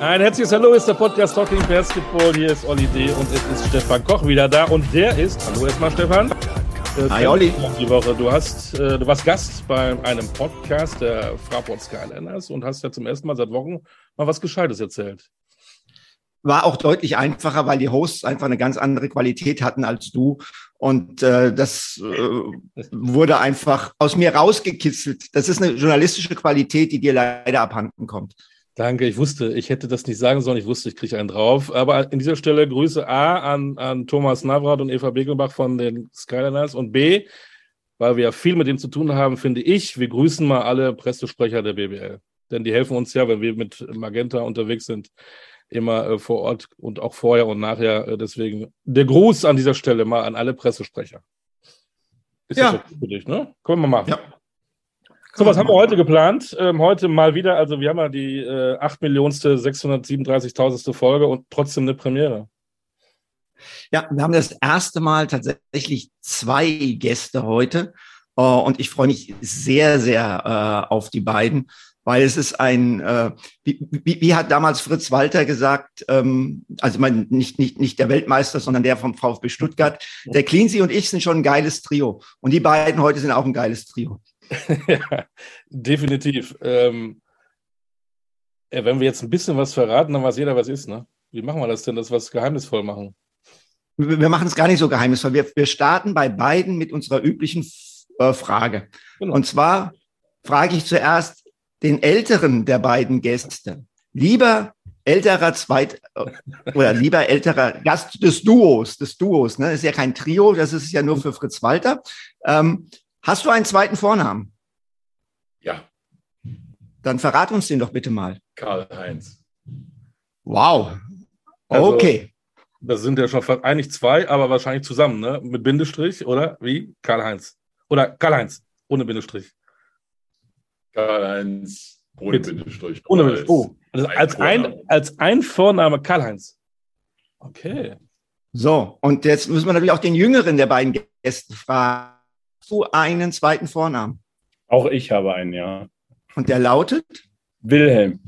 Ein herzliches Hallo, ist der Podcast Talking Basketball. Hier ist Olli D. und es ist Stefan Koch wieder da. Und der ist, hallo erstmal Stefan. Äh, Hi Olli. Die Woche. Du, hast, äh, du warst Gast bei einem Podcast der Fraport Skyliners und hast ja zum ersten Mal seit Wochen mal was Gescheites erzählt. War auch deutlich einfacher, weil die Hosts einfach eine ganz andere Qualität hatten als du. Und äh, das äh, wurde einfach aus mir rausgekitzelt. Das ist eine journalistische Qualität, die dir leider abhanden kommt. Danke, ich wusste, ich hätte das nicht sagen sollen, ich wusste, ich kriege einen drauf. Aber in dieser Stelle Grüße A an, an Thomas Navrat und Eva Begelbach von den Skyliners und B, weil wir ja viel mit dem zu tun haben, finde ich, wir grüßen mal alle Pressesprecher der BBL. Denn die helfen uns ja, wenn wir mit Magenta unterwegs sind, immer äh, vor Ort und auch vorher und nachher. Äh, deswegen der Gruß an dieser Stelle mal an alle Pressesprecher. Ist ja. das für dich, ne? Können wir machen. Ja. So, was haben wir heute geplant? Ähm, heute mal wieder, also wir haben ja die äh, 8 Millionste, 637.000. Folge und trotzdem eine Premiere. Ja, wir haben das erste Mal tatsächlich zwei Gäste heute. Uh, und ich freue mich sehr, sehr uh, auf die beiden, weil es ist ein, uh, wie, wie, wie, hat damals Fritz Walter gesagt, ähm, also ich meine, nicht, nicht, nicht der Weltmeister, sondern der vom VfB Stuttgart, der Cleansy und ich sind schon ein geiles Trio. Und die beiden heute sind auch ein geiles Trio. ja, definitiv. Ähm, wenn wir jetzt ein bisschen was verraten, dann weiß jeder, was ist, ne? Wie machen wir das denn, dass wir es geheimnisvoll machen? Wir machen es gar nicht so geheimnisvoll. Wir, wir starten bei beiden mit unserer üblichen äh, Frage. Genau. Und zwar frage ich zuerst den älteren der beiden Gäste. Lieber älterer Zweit äh, oder lieber älterer Gast des Duos, des Duos, ne? Das ist ja kein Trio, das ist ja nur für Fritz Walter. Ähm, Hast du einen zweiten Vornamen? Ja. Dann verrat uns den doch bitte mal. Karl-Heinz. Wow. Also, okay. das sind ja schon eigentlich zwei, aber wahrscheinlich zusammen, ne? Mit Bindestrich, oder? Wie? Karl-Heinz. Oder Karl-Heinz, ohne Bindestrich. Karl-Heinz, ohne Mit, Bindestrich. Ohne Bindestrich. Oh. Also als, ein, als ein Vorname Karl-Heinz. Okay. So, und jetzt müssen wir natürlich auch den jüngeren der beiden Gäste fragen du einen zweiten Vornamen? Auch ich habe einen, ja. Und der lautet? Wilhelm.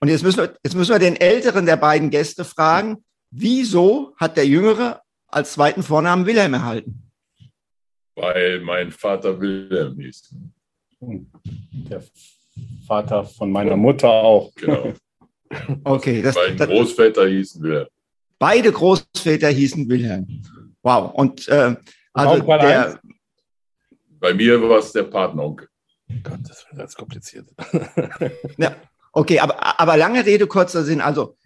Und jetzt müssen, wir, jetzt müssen wir den älteren der beiden Gäste fragen, wieso hat der Jüngere als zweiten Vornamen Wilhelm erhalten? Weil mein Vater Wilhelm hieß. Der Vater von meiner Mutter auch. Genau. Okay. Das, Meine Großväter hießen Wilhelm. Beide Großväter hießen Wilhelm. Wow. Und äh, also der, bei mir war es der Partneronkel. Gott, das wird ganz kompliziert. ja, okay, aber, aber lange Rede, kurzer Sinn. Also,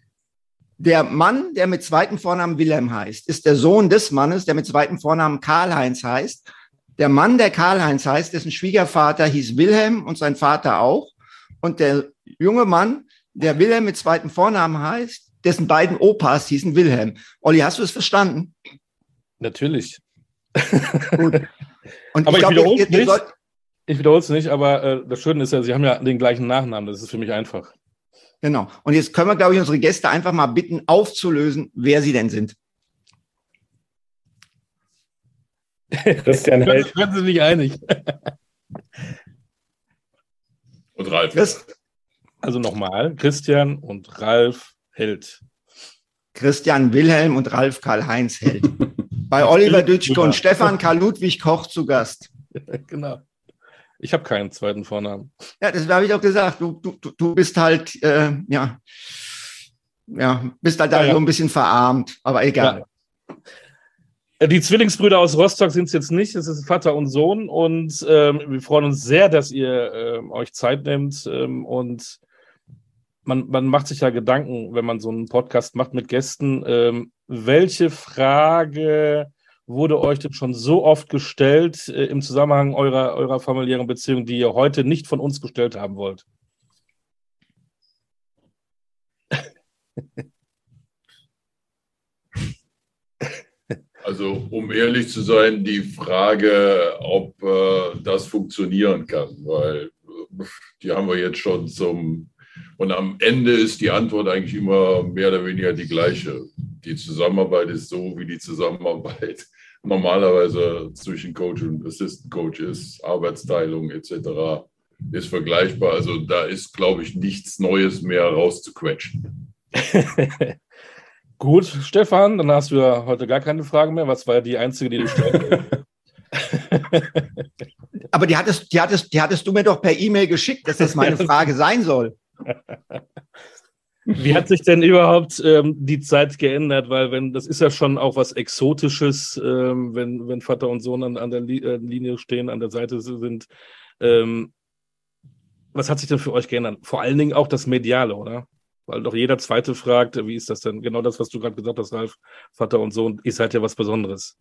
der Mann, der mit zweiten Vornamen Wilhelm heißt, ist der Sohn des Mannes, der mit zweiten Vornamen Karl-Heinz heißt. Der Mann, der Karl-Heinz heißt, dessen Schwiegervater hieß Wilhelm und sein Vater auch. Und der junge Mann, der Wilhelm mit zweiten Vornamen heißt, dessen beiden Opas hießen Wilhelm. Olli, hast du es verstanden? Natürlich. Gut. Und aber ich, ich wiederhole es nicht. Ich wiederhole es nicht, aber äh, das Schöne ist ja, Sie haben ja den gleichen Nachnamen. Das ist für mich einfach. Genau. Und jetzt können wir, glaube ich, unsere Gäste einfach mal bitten, aufzulösen, wer sie denn sind. Christian Held. Da werden Sie nicht einig. und Ralf. Das, also nochmal, Christian und Ralf Held. Christian Wilhelm und Ralf Karl-Heinz Held. Bei Oliver Dütschke und Stefan Karl Ludwig Koch zu Gast. genau. Ich habe keinen zweiten Vornamen. Ja, das habe ich auch gesagt. Du, du, du bist halt, äh, ja, ja, bist halt da ja, so ein bisschen verarmt, aber egal. Ja. Die Zwillingsbrüder aus Rostock sind es jetzt nicht. Es ist Vater und Sohn und ähm, wir freuen uns sehr, dass ihr äh, euch Zeit nehmt ähm, und man, man macht sich ja Gedanken, wenn man so einen Podcast macht mit Gästen. Ähm, welche Frage wurde euch denn schon so oft gestellt äh, im Zusammenhang eurer, eurer familiären Beziehung, die ihr heute nicht von uns gestellt haben wollt? Also um ehrlich zu sein, die Frage, ob äh, das funktionieren kann, weil äh, die haben wir jetzt schon zum und am Ende ist die Antwort eigentlich immer mehr oder weniger die gleiche. Die Zusammenarbeit ist so, wie die Zusammenarbeit normalerweise zwischen Coach und Assistant Coach ist, Arbeitsteilung etc. ist vergleichbar. Also da ist, glaube ich, nichts Neues mehr rauszuquetschen. Gut, Stefan, dann hast du ja heute gar keine Fragen mehr. Was war ja die einzige, die du stellst? Aber die hattest, die, hattest, die hattest du mir doch per E-Mail geschickt, dass das meine Frage sein soll. Wie hat sich denn überhaupt ähm, die Zeit geändert? Weil wenn das ist ja schon auch was Exotisches, ähm, wenn, wenn Vater und Sohn an, an der äh, Linie stehen, an der Seite sind. Ähm, was hat sich denn für euch geändert? Vor allen Dingen auch das Mediale, oder? Weil doch jeder Zweite fragt, wie ist das denn? Genau das, was du gerade gesagt hast, Ralf, Vater und Sohn, ist halt ja was Besonderes.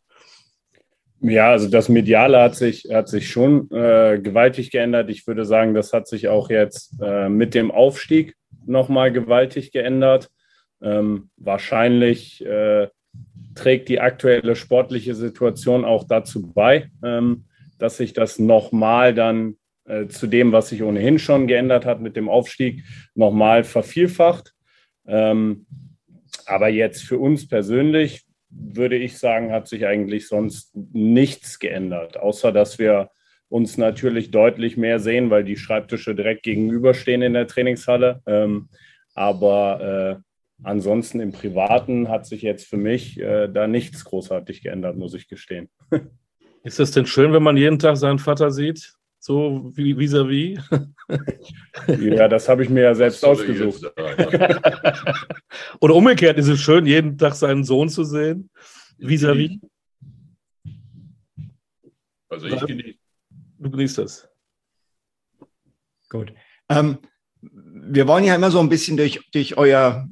Ja, also das Mediale hat sich, hat sich schon äh, gewaltig geändert. Ich würde sagen, das hat sich auch jetzt äh, mit dem Aufstieg nochmal gewaltig geändert. Ähm, wahrscheinlich äh, trägt die aktuelle sportliche Situation auch dazu bei, ähm, dass sich das nochmal dann äh, zu dem, was sich ohnehin schon geändert hat mit dem Aufstieg, nochmal vervielfacht. Ähm, aber jetzt für uns persönlich würde ich sagen, hat sich eigentlich sonst nichts geändert, außer dass wir uns natürlich deutlich mehr sehen, weil die Schreibtische direkt gegenüberstehen in der Trainingshalle. Ähm, aber äh, ansonsten im Privaten hat sich jetzt für mich äh, da nichts großartig geändert, muss ich gestehen. Ist es denn schön, wenn man jeden Tag seinen Vater sieht? So wie vis-à-vis? -vis? ja, das habe ich mir ja selbst ausgesucht. Oder umgekehrt ist es schön, jeden Tag seinen Sohn zu sehen? Vis-à-vis? -vis? Also ich genieße Du genießt das. Gut. Ähm, wir wollen ja immer so ein bisschen durch, durch euer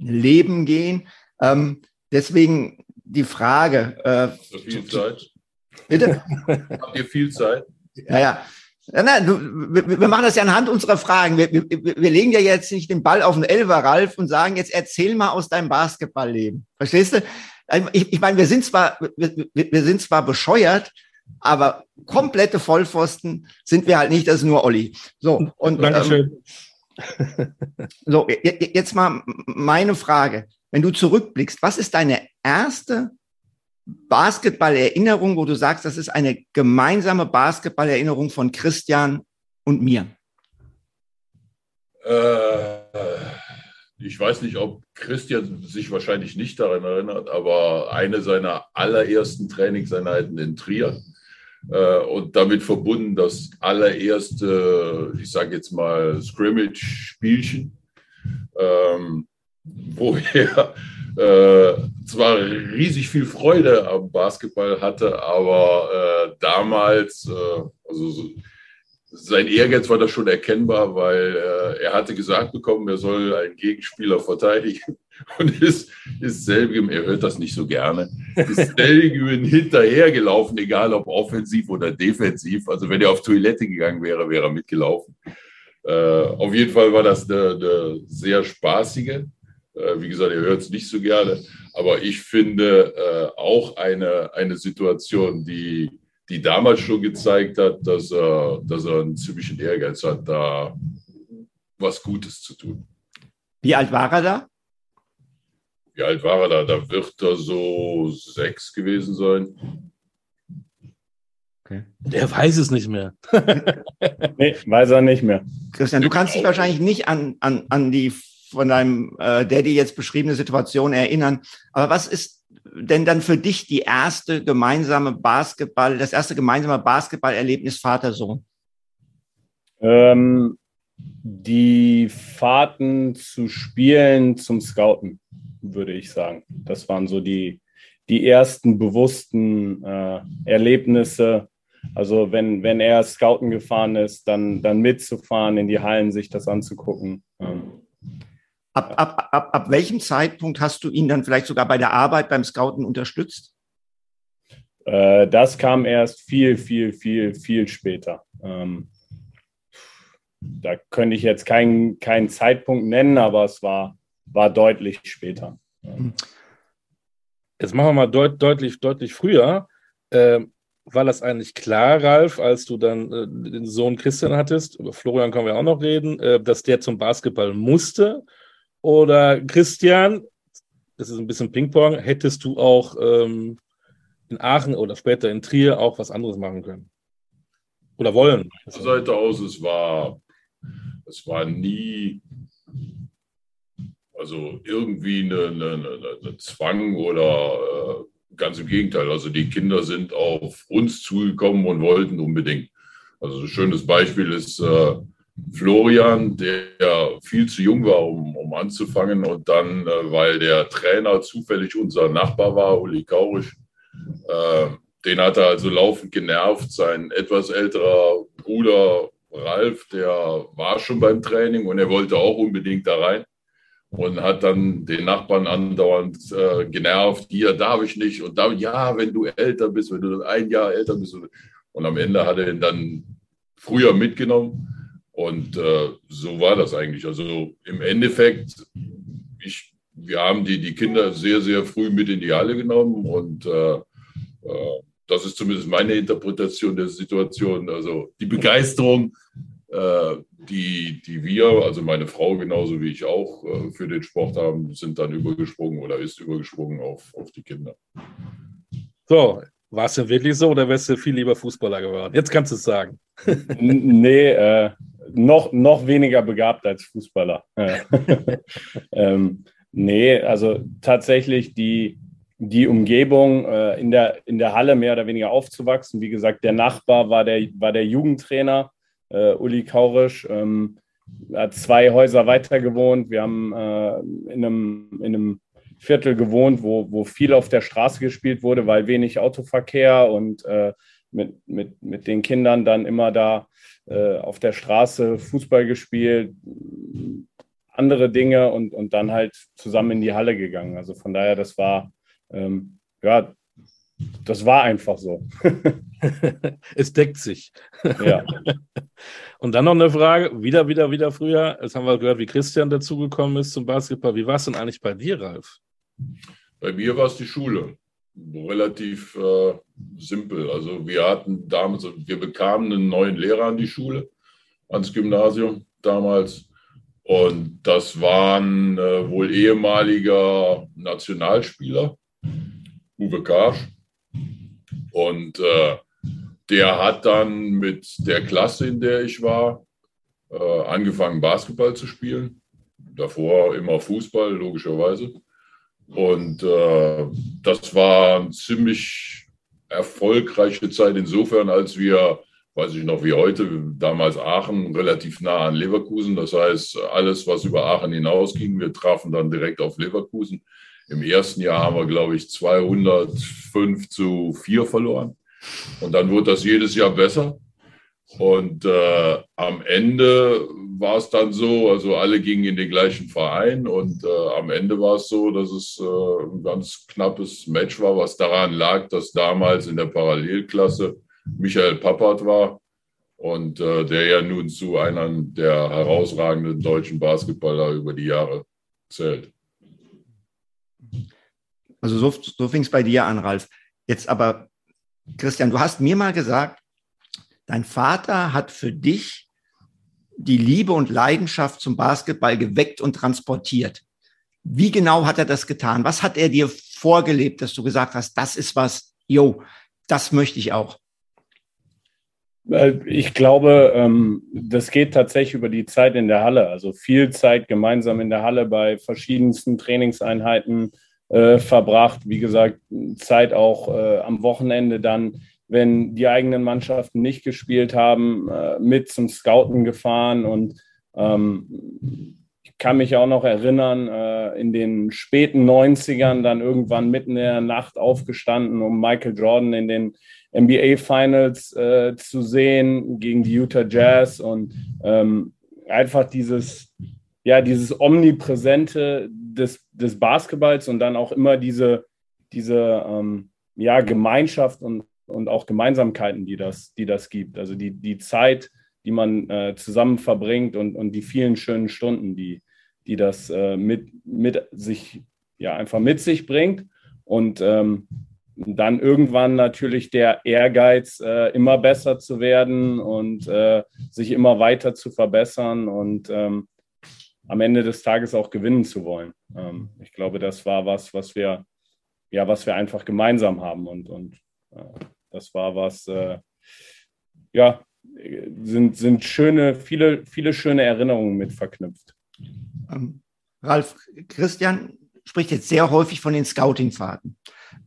Leben gehen. Ähm, deswegen die Frage. Äh, viel Zeit. Bitte? Habt ihr viel Zeit? Ja, nein, du, wir, wir, machen das ja anhand unserer Fragen. Wir, wir, wir, legen ja jetzt nicht den Ball auf den Elfer, Ralf, und sagen, jetzt erzähl mal aus deinem Basketballleben. Verstehst du? Ich, ich meine, wir sind zwar, wir, wir sind zwar bescheuert, aber komplette Vollpfosten sind wir halt nicht, das ist nur Olli. So, und Dankeschön. Ähm, so, jetzt mal meine Frage. Wenn du zurückblickst, was ist deine erste Basketball-Erinnerung, wo du sagst, das ist eine gemeinsame Basketball-Erinnerung von Christian und mir? Äh, ich weiß nicht, ob Christian sich wahrscheinlich nicht daran erinnert, aber eine seiner allerersten Trainingseinheiten in Trier äh, und damit verbunden das allererste, ich sage jetzt mal, Scrimmage-Spielchen, ähm, wo er äh, zwar riesig viel Freude am Basketball hatte, aber äh, damals, äh, also so, sein Ehrgeiz war da schon erkennbar, weil äh, er hatte gesagt bekommen, er soll einen Gegenspieler verteidigen und ist, ist selbigem, er hört das nicht so gerne, ist selbigem hinterhergelaufen, egal ob offensiv oder defensiv. Also wenn er auf Toilette gegangen wäre, wäre er mitgelaufen. Äh, auf jeden Fall war das eine, eine sehr spaßige. Äh, wie gesagt, er hört es nicht so gerne, aber ich finde äh, auch eine, eine Situation, die die damals schon gezeigt hat, dass er, dass er einen ziemlichen Ehrgeiz hat, da was Gutes zu tun. Wie alt war er da? Wie alt war er da? Da wird er so sechs gewesen sein. Okay. Der weiß es nicht mehr. nee, weiß er nicht mehr. Christian, du kannst dich wahrscheinlich nicht an, an, an die von deinem äh, Daddy jetzt beschriebene Situation erinnern. Aber was ist denn dann für dich die erste gemeinsame Basketball, das erste gemeinsame Basketballerlebnis Vater-Sohn? Ähm, die Fahrten zu Spielen zum Scouten, würde ich sagen. Das waren so die, die ersten bewussten äh, Erlebnisse. Also wenn, wenn er Scouten gefahren ist, dann, dann mitzufahren, in die Hallen sich das anzugucken. Ähm, Ab, ab, ab, ab welchem Zeitpunkt hast du ihn dann vielleicht sogar bei der Arbeit beim Scouten unterstützt? Äh, das kam erst viel, viel, viel, viel später. Ähm, da könnte ich jetzt keinen keinen Zeitpunkt nennen, aber es war, war deutlich später. Jetzt machen wir mal deut, deutlich, deutlich früher. Äh, war das eigentlich klar, Ralf, als du dann äh, den Sohn Christian hattest, über Florian können wir auch noch reden, äh, dass der zum Basketball musste? Oder Christian, das ist ein bisschen Ping-Pong, hättest du auch ähm, in Aachen oder später in Trier auch was anderes machen können? Oder wollen? Von der Seite aus, es war, es war nie, also irgendwie eine Zwang oder äh, ganz im Gegenteil. Also die Kinder sind auf uns zugekommen und wollten unbedingt. Also ein schönes Beispiel ist äh, Florian, der viel zu jung war, um, um anzufangen. Und dann, äh, weil der Trainer zufällig unser Nachbar war, Uli Kaurisch, äh, den hat er also laufend genervt. Sein etwas älterer Bruder Ralf, der war schon beim Training und er wollte auch unbedingt da rein und hat dann den Nachbarn andauernd äh, genervt. Hier darf ich nicht und da, ja, wenn du älter bist, wenn du ein Jahr älter bist. Und am Ende hat er ihn dann früher mitgenommen. Und äh, so war das eigentlich. Also im Endeffekt, ich, wir haben die, die Kinder sehr, sehr früh mit in die Halle genommen und äh, äh, das ist zumindest meine Interpretation der Situation. Also die Begeisterung, äh, die, die wir, also meine Frau genauso wie ich auch, äh, für den Sport haben, sind dann übergesprungen oder ist übergesprungen auf, auf die Kinder. So, war es denn wirklich so oder wärst du viel lieber Fußballer geworden? Jetzt kannst du es sagen. nee, äh, noch, noch weniger begabt als Fußballer. ähm, nee, also tatsächlich die, die Umgebung äh, in, der, in der Halle mehr oder weniger aufzuwachsen. Wie gesagt, der Nachbar war der, war der Jugendtrainer, äh, Uli Kaurisch. Ähm, hat zwei Häuser weiter gewohnt. Wir haben äh, in, einem, in einem Viertel gewohnt, wo, wo viel auf der Straße gespielt wurde, weil wenig Autoverkehr und äh, mit, mit, mit den Kindern dann immer da äh, auf der Straße Fußball gespielt, andere Dinge und, und dann halt zusammen in die Halle gegangen. Also von daher, das war, ähm, ja, das war einfach so. es deckt sich. Ja. Und dann noch eine Frage, wieder, wieder, wieder früher. Jetzt haben wir gehört, wie Christian dazugekommen ist zum Basketball. Wie war es denn eigentlich bei dir, Ralf? Bei mir war es die Schule. Relativ äh, simpel. Also wir hatten damals, wir bekamen einen neuen Lehrer an die Schule, ans Gymnasium damals. Und das war ein äh, wohl ehemaliger Nationalspieler, Uwe Karsch. Und äh, der hat dann mit der Klasse, in der ich war, äh, angefangen, Basketball zu spielen. Davor immer Fußball, logischerweise. Und äh, das war eine ziemlich erfolgreiche Zeit insofern, als wir, weiß ich noch wie heute, damals Aachen relativ nah an Leverkusen. Das heißt, alles, was über Aachen hinausging, wir trafen dann direkt auf Leverkusen. Im ersten Jahr haben wir, glaube ich, 205 zu 4 verloren. Und dann wurde das jedes Jahr besser. Und äh, am Ende war es dann so, also alle gingen in den gleichen Verein und äh, am Ende war es so, dass es äh, ein ganz knappes Match war, was daran lag, dass damals in der Parallelklasse Michael Pappert war und äh, der ja nun zu einem der herausragenden deutschen Basketballer über die Jahre zählt. Also so, so fing es bei dir an, Ralf. Jetzt aber, Christian, du hast mir mal gesagt, dein Vater hat für dich die Liebe und Leidenschaft zum Basketball geweckt und transportiert. Wie genau hat er das getan? Was hat er dir vorgelebt, dass du gesagt hast, das ist was, yo, das möchte ich auch? Ich glaube, ähm, das geht tatsächlich über die Zeit in der Halle. Also viel Zeit gemeinsam in der Halle bei verschiedensten Trainingseinheiten äh, verbracht. Wie gesagt, Zeit auch äh, am Wochenende dann wenn die eigenen Mannschaften nicht gespielt haben, äh, mit zum Scouten gefahren. Und ähm, ich kann mich auch noch erinnern, äh, in den späten 90ern dann irgendwann mitten in der Nacht aufgestanden, um Michael Jordan in den NBA Finals äh, zu sehen gegen die Utah Jazz und ähm, einfach dieses, ja, dieses Omnipräsente des, des Basketballs und dann auch immer diese, diese ähm, ja, Gemeinschaft und und auch Gemeinsamkeiten, die das, die das gibt. Also die, die Zeit, die man äh, zusammen verbringt und, und die vielen schönen Stunden, die, die das äh, mit, mit sich, ja, einfach mit sich bringt. Und ähm, dann irgendwann natürlich der Ehrgeiz, äh, immer besser zu werden und äh, sich immer weiter zu verbessern und ähm, am Ende des Tages auch gewinnen zu wollen. Ähm, ich glaube, das war was, was wir, ja, was wir einfach gemeinsam haben und, und das war was, äh, ja, sind, sind schöne, viele, viele schöne Erinnerungen mit verknüpft. Ähm, Ralf, Christian spricht jetzt sehr häufig von den Scouting-Fahrten.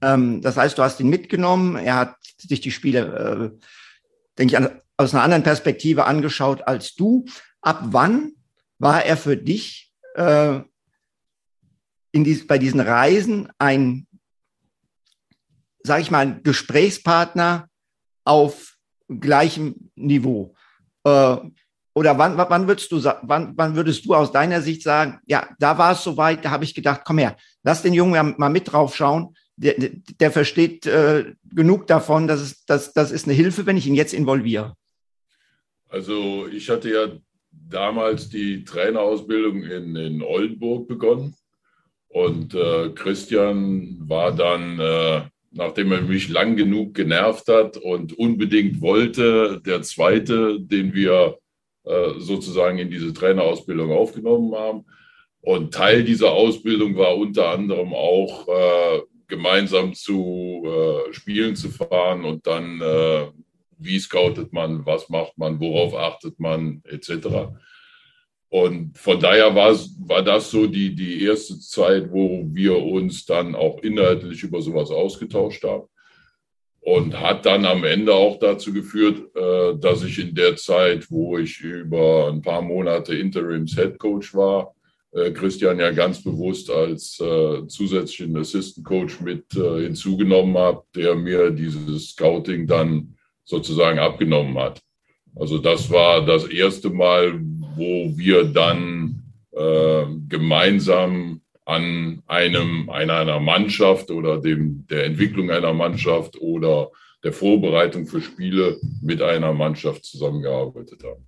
Ähm, das heißt, du hast ihn mitgenommen, er hat sich die Spiele, äh, denke ich, an, aus einer anderen Perspektive angeschaut als du. Ab wann war er für dich äh, dies, bei diesen Reisen ein, sage ich mal, Gesprächspartner auf gleichem Niveau? Äh, oder wann, wann, würdest du, wann, wann würdest du aus deiner Sicht sagen, ja, da war es soweit, da habe ich gedacht, komm her, lass den Jungen mal mit drauf schauen. Der, der versteht äh, genug davon, dass es, dass, das ist eine Hilfe, wenn ich ihn jetzt involviere. Also ich hatte ja damals die Trainerausbildung in, in Oldenburg begonnen und äh, Christian war dann, äh, nachdem er mich lang genug genervt hat und unbedingt wollte, der zweite, den wir äh, sozusagen in diese Trainerausbildung aufgenommen haben. Und Teil dieser Ausbildung war unter anderem auch äh, gemeinsam zu äh, Spielen zu fahren und dann, äh, wie scoutet man, was macht man, worauf achtet man, etc. Und von daher war, war das so die, die erste Zeit, wo wir uns dann auch inhaltlich über sowas ausgetauscht haben und hat dann am Ende auch dazu geführt, äh, dass ich in der Zeit, wo ich über ein paar Monate Interims Head Coach war, äh, Christian ja ganz bewusst als äh, zusätzlichen Assistant Coach mit hinzugenommen habe, der mir dieses Scouting dann sozusagen abgenommen hat. Also das war das erste Mal, wo wir dann gemeinsam an einem, einer Mannschaft oder dem, der Entwicklung einer Mannschaft oder der Vorbereitung für Spiele mit einer Mannschaft zusammengearbeitet haben.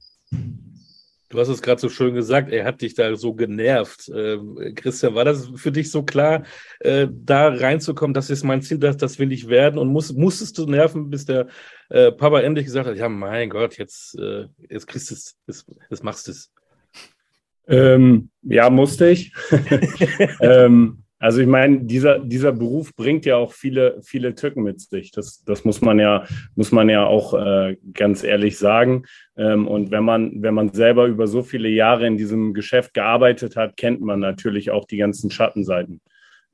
Du hast es gerade so schön gesagt, er hat dich da so genervt. Ähm, Christian, war das für dich so klar, äh, da reinzukommen, das ist mein Ziel, das, das will ich werden? Und muss, musstest du nerven, bis der äh, Papa endlich gesagt hat, ja mein Gott, jetzt, äh, jetzt kriegst du es, jetzt, jetzt machst du es. Ähm, ja, musste ich. ähm, also ich meine, dieser, dieser Beruf bringt ja auch viele, viele Tücken mit sich. Das, das muss man ja, muss man ja auch äh, ganz ehrlich sagen. Ähm, und wenn man, wenn man selber über so viele Jahre in diesem Geschäft gearbeitet hat, kennt man natürlich auch die ganzen Schattenseiten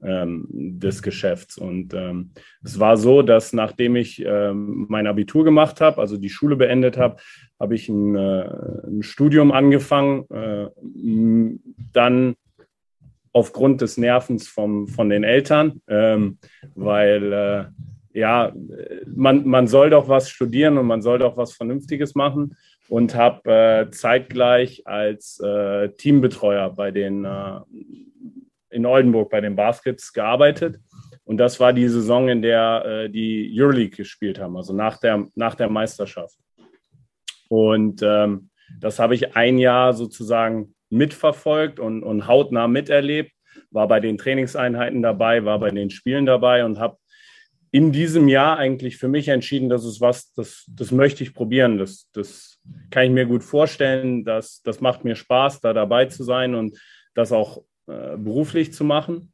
ähm, des Geschäfts. Und ähm, es war so, dass nachdem ich ähm, mein Abitur gemacht habe, also die Schule beendet habe, habe ich ein, äh, ein, Studium angefangen, äh, dann aufgrund des Nervens vom, von den Eltern, ähm, weil äh, ja, man, man soll doch was studieren und man soll doch was Vernünftiges machen und habe äh, zeitgleich als äh, Teambetreuer bei den äh, in Oldenburg bei den Baskets gearbeitet. Und das war die Saison, in der äh, die Euroleague gespielt haben, also nach der, nach der Meisterschaft. Und ähm, das habe ich ein Jahr sozusagen mitverfolgt und, und hautnah miterlebt, war bei den Trainingseinheiten dabei, war bei den Spielen dabei und habe in diesem Jahr eigentlich für mich entschieden, das ist was, das, das möchte ich probieren. Das, das kann ich mir gut vorstellen. Das, das macht mir Spaß, da dabei zu sein und das auch äh, beruflich zu machen.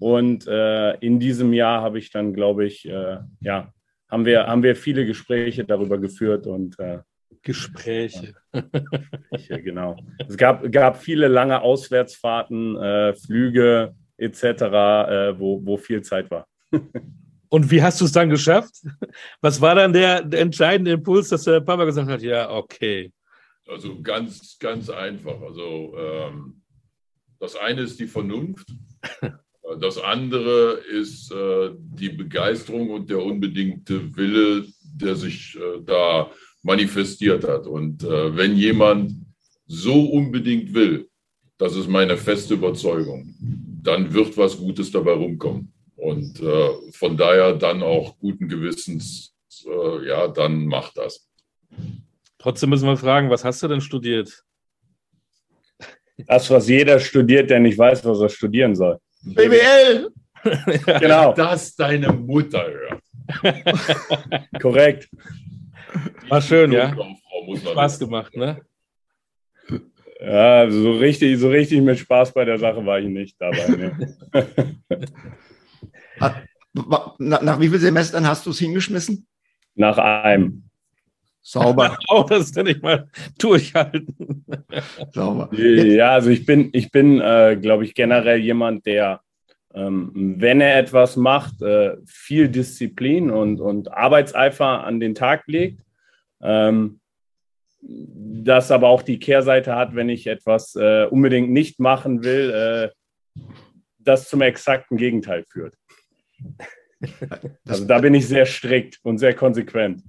Und äh, in diesem Jahr habe ich dann, glaube ich, äh, ja, haben wir, haben wir viele Gespräche darüber geführt und äh, Gespräche. Ja, genau. Es gab, gab viele lange Auswärtsfahrten, äh, Flüge etc., äh, wo, wo viel Zeit war. Und wie hast du es dann geschafft? Was war dann der, der, entscheidende Impuls, dass der Papa gesagt hat, ja, okay. Also ganz, ganz einfach. Also ähm, das eine ist die Vernunft, das andere ist äh, die Begeisterung und der unbedingte Wille, der sich äh, da manifestiert hat. Und äh, wenn jemand so unbedingt will, das ist meine feste Überzeugung, dann wird was Gutes dabei rumkommen. Und äh, von daher dann auch guten Gewissens, äh, ja, dann macht das. Trotzdem müssen wir fragen, was hast du denn studiert? Das, was jeder studiert, der nicht weiß, was er studieren soll. BWL! genau. Das deine Mutter hört. Korrekt. War schön, ja. Spaß gemacht, ne? Ja, so richtig, so richtig mit Spaß bei der Sache war ich nicht dabei. Ne? nach, nach wie vielen Semestern hast du es hingeschmissen? Nach einem. Sauber. oh, das nenne ich mal durchhalten. Sauber. Ja, also ich bin, ich bin, äh, glaube ich, generell jemand, der, wenn er etwas macht, äh, viel Disziplin und, und Arbeitseifer an den Tag legt. Ähm, das aber auch die Kehrseite hat, wenn ich etwas äh, unbedingt nicht machen will, äh, das zum exakten Gegenteil führt. Also da bin ich sehr strikt und sehr konsequent.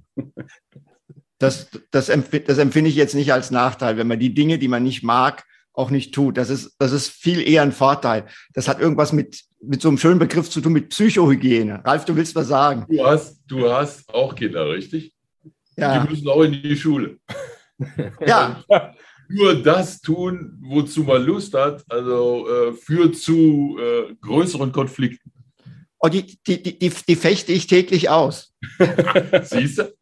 Das, das, empf das empfinde ich jetzt nicht als Nachteil, wenn man die Dinge, die man nicht mag, auch nicht tut. Das ist, das ist viel eher ein Vorteil. Das hat irgendwas mit, mit so einem schönen Begriff zu tun, mit Psychohygiene. Ralf, du willst was sagen? Du hast, du hast auch Kinder, richtig? Ja. Die müssen auch in die Schule. Ja. Nur das tun, wozu man Lust hat, also äh, führt zu äh, größeren Konflikten. Oh, die, die, die, die, fechte ich täglich aus. Siehst du?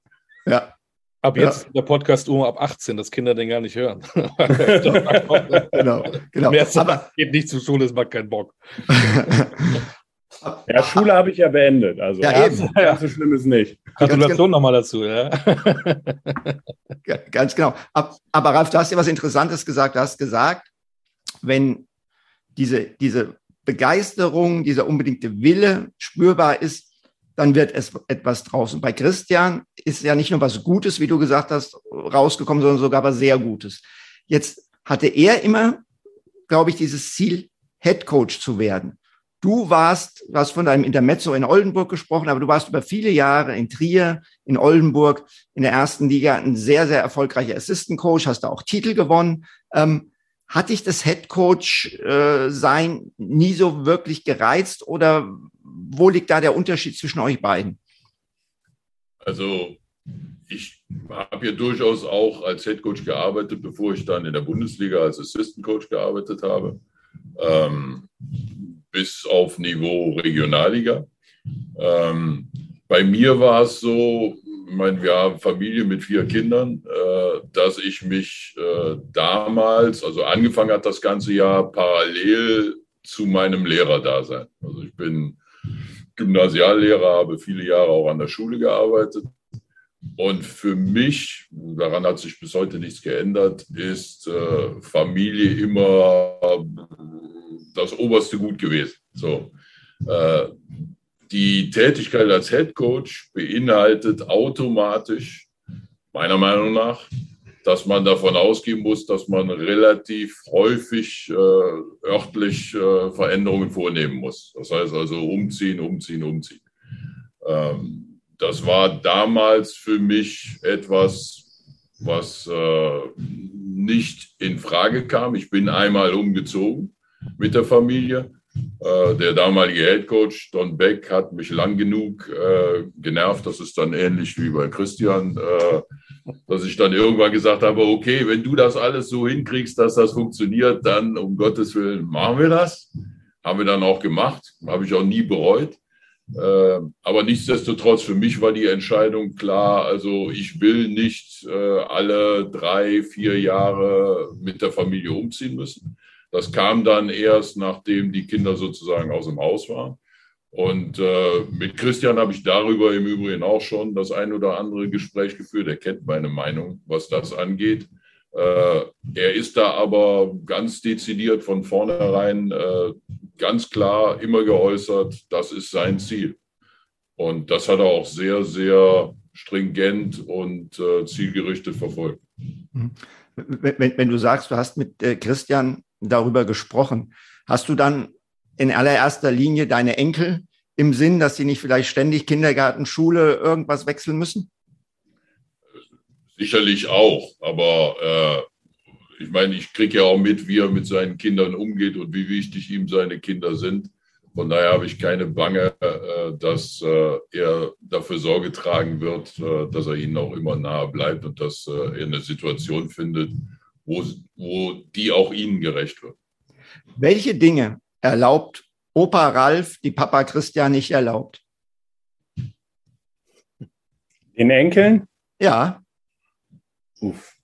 Ja. Ab jetzt ja. der Podcast um ab 18, dass Kinder den gar nicht hören. genau, genau. Mehr Aber geht nicht zur Schule, es macht keinen Bock. Ja, Schule habe ich ja beendet. Also ja, eben. ganz so schlimm ist nicht. Gratulation nochmal dazu. Ja. Ganz genau. Aber Ralf, du hast ja was Interessantes gesagt. Du hast gesagt, wenn diese, diese Begeisterung, dieser unbedingte Wille spürbar ist, dann wird es etwas draußen. Bei Christian ist ja nicht nur was Gutes, wie du gesagt hast, rausgekommen, sondern sogar was sehr Gutes. Jetzt hatte er immer, glaube ich, dieses Ziel, Head Coach zu werden. Du warst, du hast von deinem Intermezzo in Oldenburg gesprochen, aber du warst über viele Jahre in Trier, in Oldenburg, in der ersten Liga ein sehr, sehr erfolgreicher Assistant Coach, hast da auch Titel gewonnen. Ähm, hat dich das Head Coach äh, sein nie so wirklich gereizt oder wo liegt da der Unterschied zwischen euch beiden? Also ich habe ja durchaus auch als Head Coach gearbeitet, bevor ich dann in der Bundesliga als Assistant Coach gearbeitet habe. Ähm, bis auf Niveau Regionalliga. Ähm, bei mir war es so, meine, wir haben Familie mit vier Kindern, äh, dass ich mich äh, damals, also angefangen hat das ganze Jahr parallel zu meinem Lehrerdasein. Also ich bin Gymnasiallehrer, habe viele Jahre auch an der Schule gearbeitet. Und für mich, daran hat sich bis heute nichts geändert, ist äh, Familie immer das oberste Gut gewesen. So. Die Tätigkeit als Head Coach beinhaltet automatisch, meiner Meinung nach, dass man davon ausgehen muss, dass man relativ häufig äh, örtlich äh, Veränderungen vornehmen muss. Das heißt also umziehen, umziehen, umziehen. Ähm, das war damals für mich etwas, was äh, nicht in Frage kam. Ich bin einmal umgezogen mit der Familie. Äh, der damalige Headcoach Don Beck hat mich lang genug äh, genervt. Das ist dann ähnlich wie bei Christian, äh, dass ich dann irgendwann gesagt habe, okay, wenn du das alles so hinkriegst, dass das funktioniert, dann um Gottes Willen machen wir das. Haben wir dann auch gemacht, habe ich auch nie bereut. Äh, aber nichtsdestotrotz, für mich war die Entscheidung klar, also ich will nicht äh, alle drei, vier Jahre mit der Familie umziehen müssen. Das kam dann erst, nachdem die Kinder sozusagen aus dem Haus waren. Und äh, mit Christian habe ich darüber im Übrigen auch schon das ein oder andere Gespräch geführt. Er kennt meine Meinung, was das angeht. Äh, er ist da aber ganz dezidiert von vornherein äh, ganz klar immer geäußert, das ist sein Ziel. Und das hat er auch sehr, sehr stringent und äh, zielgerichtet verfolgt. Mhm. Wenn, wenn, du sagst, du hast mit äh, Christian darüber gesprochen, hast du dann in allererster Linie deine Enkel im Sinn, dass sie nicht vielleicht ständig Kindergarten, Schule, irgendwas wechseln müssen? Sicherlich auch, aber äh, ich meine, ich kriege ja auch mit, wie er mit seinen Kindern umgeht und wie wichtig ihm seine Kinder sind. Von daher habe ich keine Bange, äh, dass äh, er dafür Sorge tragen wird, äh, dass er ihnen auch immer nahe bleibt und dass äh, er eine Situation findet, wo, wo die auch ihnen gerecht wird. Welche Dinge erlaubt Opa Ralf, die Papa Christian nicht erlaubt? Den Enkeln? Ja. Uff.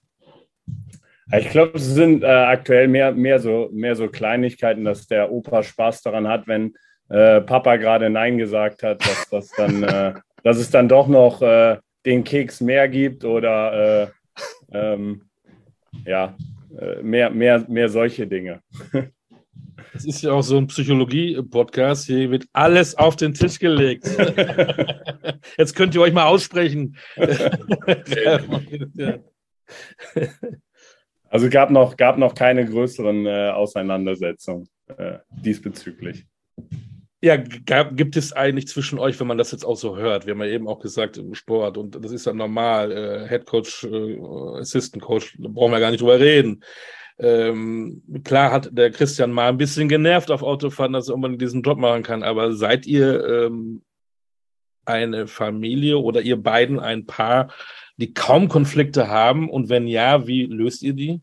Ich glaube, es sind äh, aktuell mehr, mehr, so, mehr so Kleinigkeiten, dass der Opa Spaß daran hat, wenn äh, Papa gerade Nein gesagt hat, dass, das dann, äh, dass es dann doch noch äh, den Keks mehr gibt oder äh, ähm, ja, äh, mehr, mehr, mehr solche Dinge. Das ist ja auch so ein Psychologie-Podcast. Hier wird alles auf den Tisch gelegt. Jetzt könnt ihr euch mal aussprechen. Also gab noch, gab noch keine größeren äh, Auseinandersetzungen äh, diesbezüglich. Ja, gab, gibt es eigentlich zwischen euch, wenn man das jetzt auch so hört? Wir haben ja eben auch gesagt im Sport und das ist ja normal, äh, Head Coach, äh, Assistant Coach, da brauchen wir gar nicht drüber reden. Ähm, klar hat der Christian mal ein bisschen genervt auf Autofahren, dass er unbedingt diesen Job machen kann, aber seid ihr ähm, eine Familie oder ihr beiden ein Paar, die kaum Konflikte haben? Und wenn ja, wie löst ihr die?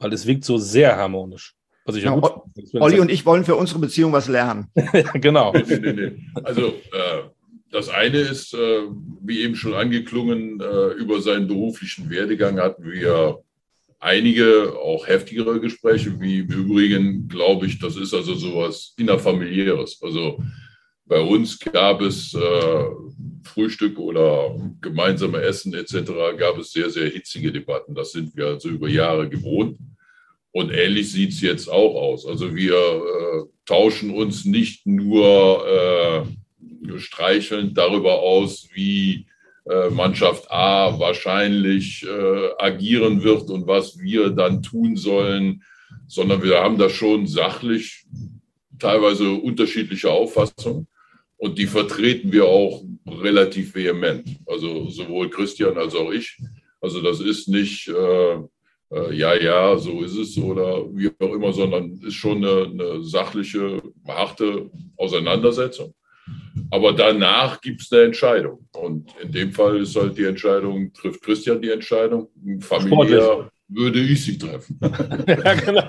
Weil es wirkt so sehr harmonisch. Was ich ja, ja gut Olli und ich wollen für unsere Beziehung was lernen. genau. Nee, nee, nee. Also äh, das eine ist, äh, wie eben schon angeklungen, äh, über seinen beruflichen Werdegang hatten wir einige auch heftigere Gespräche, wie im Übrigen, glaube ich, das ist also sowas innerfamiliäres. Also bei uns gab es äh, Frühstück oder gemeinsame Essen etc., gab es sehr, sehr hitzige Debatten. Das sind wir also über Jahre gewohnt. Und ähnlich sieht es jetzt auch aus. Also wir äh, tauschen uns nicht nur äh, streichelnd darüber aus, wie äh, Mannschaft A wahrscheinlich äh, agieren wird und was wir dann tun sollen, sondern wir haben da schon sachlich teilweise unterschiedliche Auffassungen und die vertreten wir auch relativ vehement. Also sowohl Christian als auch ich. Also das ist nicht äh, äh, ja, ja, so ist es oder wie auch immer, sondern ist schon eine, eine sachliche, harte Auseinandersetzung. Aber danach gibt es eine Entscheidung. Und in dem Fall ist halt die Entscheidung, trifft Christian die Entscheidung. Familiär Sportlich. würde ich sie treffen. ja, genau.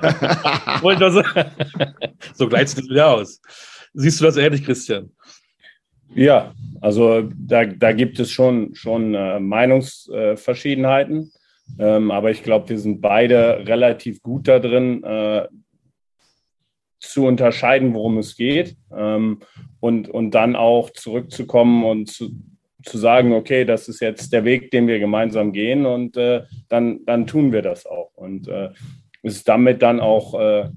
so gleicht es wieder aus. Siehst du das ähnlich, Christian? Ja, also da, da gibt es schon, schon äh, Meinungsverschiedenheiten. Ähm, aber ich glaube, wir sind beide relativ gut da drin, äh, zu unterscheiden, worum es geht ähm, und, und dann auch zurückzukommen und zu, zu sagen, okay, das ist jetzt der Weg, den wir gemeinsam gehen und äh, dann, dann tun wir das auch. Und äh, ist damit dann auch, äh,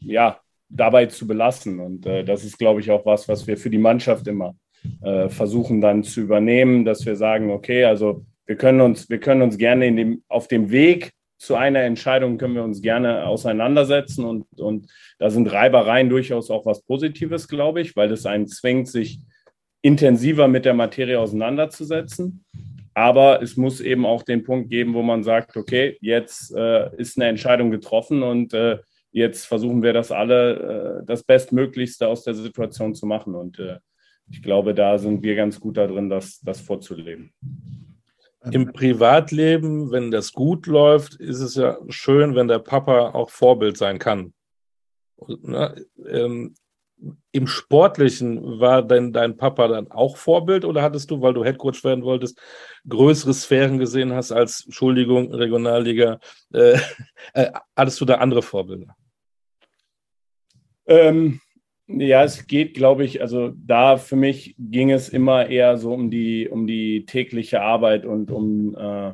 ja, dabei zu belassen. Und äh, das ist, glaube ich, auch was, was wir für die Mannschaft immer äh, versuchen dann zu übernehmen, dass wir sagen, okay, also wir können uns, wir können uns gerne in dem, auf dem Weg zu einer Entscheidung können wir uns gerne auseinandersetzen und, und da sind Reibereien durchaus auch was Positives, glaube ich, weil es einen zwingt, sich intensiver mit der Materie auseinanderzusetzen. Aber es muss eben auch den Punkt geben, wo man sagt, okay, jetzt äh, ist eine Entscheidung getroffen und äh, jetzt versuchen wir das alle, äh, das Bestmöglichste aus der Situation zu machen. Und äh, ich glaube, da sind wir ganz gut darin, das, das vorzuleben. Im Privatleben, wenn das gut läuft, ist es ja schön, wenn der Papa auch Vorbild sein kann. Ne, ähm, Im Sportlichen war denn dein Papa dann auch Vorbild oder hattest du, weil du Headcoach werden wolltest, größere Sphären gesehen hast als, Entschuldigung, Regionalliga, äh, äh, hattest du da andere Vorbilder? Ähm, ja, es geht, glaube ich, also da für mich ging es immer eher so um die, um die tägliche Arbeit und um äh,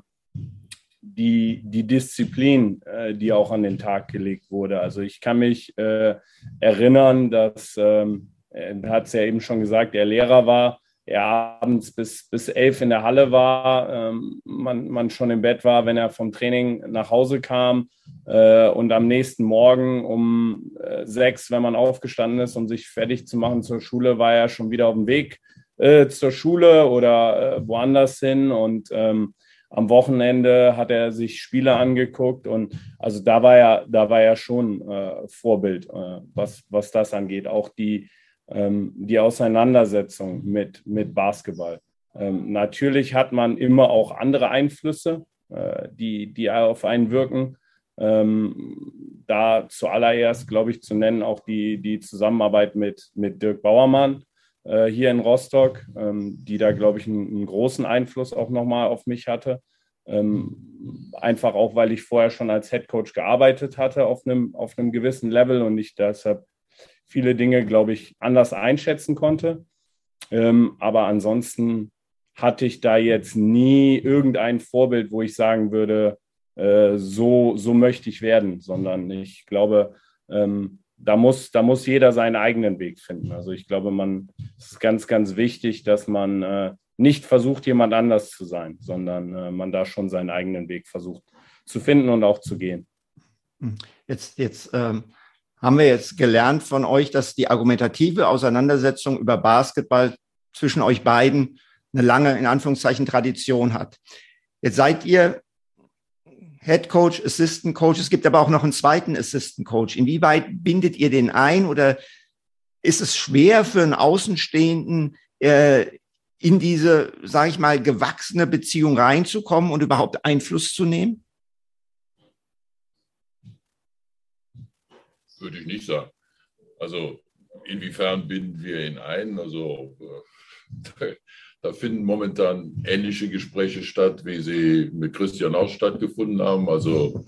die, die Disziplin, äh, die auch an den Tag gelegt wurde. Also ich kann mich äh, erinnern, dass, ähm, er hat es ja eben schon gesagt, er Lehrer war er abends bis, bis elf in der Halle war, ähm, man, man schon im Bett war, wenn er vom Training nach Hause kam und am nächsten Morgen um äh, sechs, wenn man aufgestanden ist, um sich fertig zu machen zur Schule, war er schon wieder auf dem Weg äh, zur Schule oder äh, woanders hin und ähm, am Wochenende hat er sich Spiele angeguckt und also da war er, da war er schon äh, Vorbild, äh, was, was das angeht. Auch die, ähm, die Auseinandersetzung mit, mit Basketball. Ähm, natürlich hat man immer auch andere Einflüsse, äh, die, die auf einen wirken. Ähm, da zuallererst, glaube ich, zu nennen auch die, die Zusammenarbeit mit, mit Dirk Bauermann äh, hier in Rostock, ähm, die da, glaube ich, einen, einen, großen Einfluss auch nochmal auf mich hatte. Ähm, einfach auch, weil ich vorher schon als Head Coach gearbeitet hatte auf einem, auf einem gewissen Level und ich deshalb viele Dinge, glaube ich, anders einschätzen konnte. Ähm, aber ansonsten hatte ich da jetzt nie irgendein Vorbild, wo ich sagen würde, äh, so, so möchte ich werden, sondern ich glaube, ähm, da muss, da muss jeder seinen eigenen Weg finden. Also ich glaube, man es ist ganz, ganz wichtig, dass man äh, nicht versucht, jemand anders zu sein, sondern äh, man da schon seinen eigenen Weg versucht zu finden und auch zu gehen. Hm. Jetzt, jetzt ähm, haben wir jetzt gelernt von euch, dass die argumentative Auseinandersetzung über Basketball zwischen euch beiden eine lange, in Anführungszeichen, Tradition hat. Jetzt seid ihr Head Coach, Assistant Coach. Es gibt aber auch noch einen zweiten Assistant Coach. Inwieweit bindet ihr den ein oder ist es schwer für einen Außenstehenden, äh, in diese, sage ich mal, gewachsene Beziehung reinzukommen und überhaupt Einfluss zu nehmen? Würde ich nicht sagen. Also inwiefern binden wir ihn ein? Also äh, da finden momentan ähnliche Gespräche statt, wie sie mit Christian auch stattgefunden haben. Also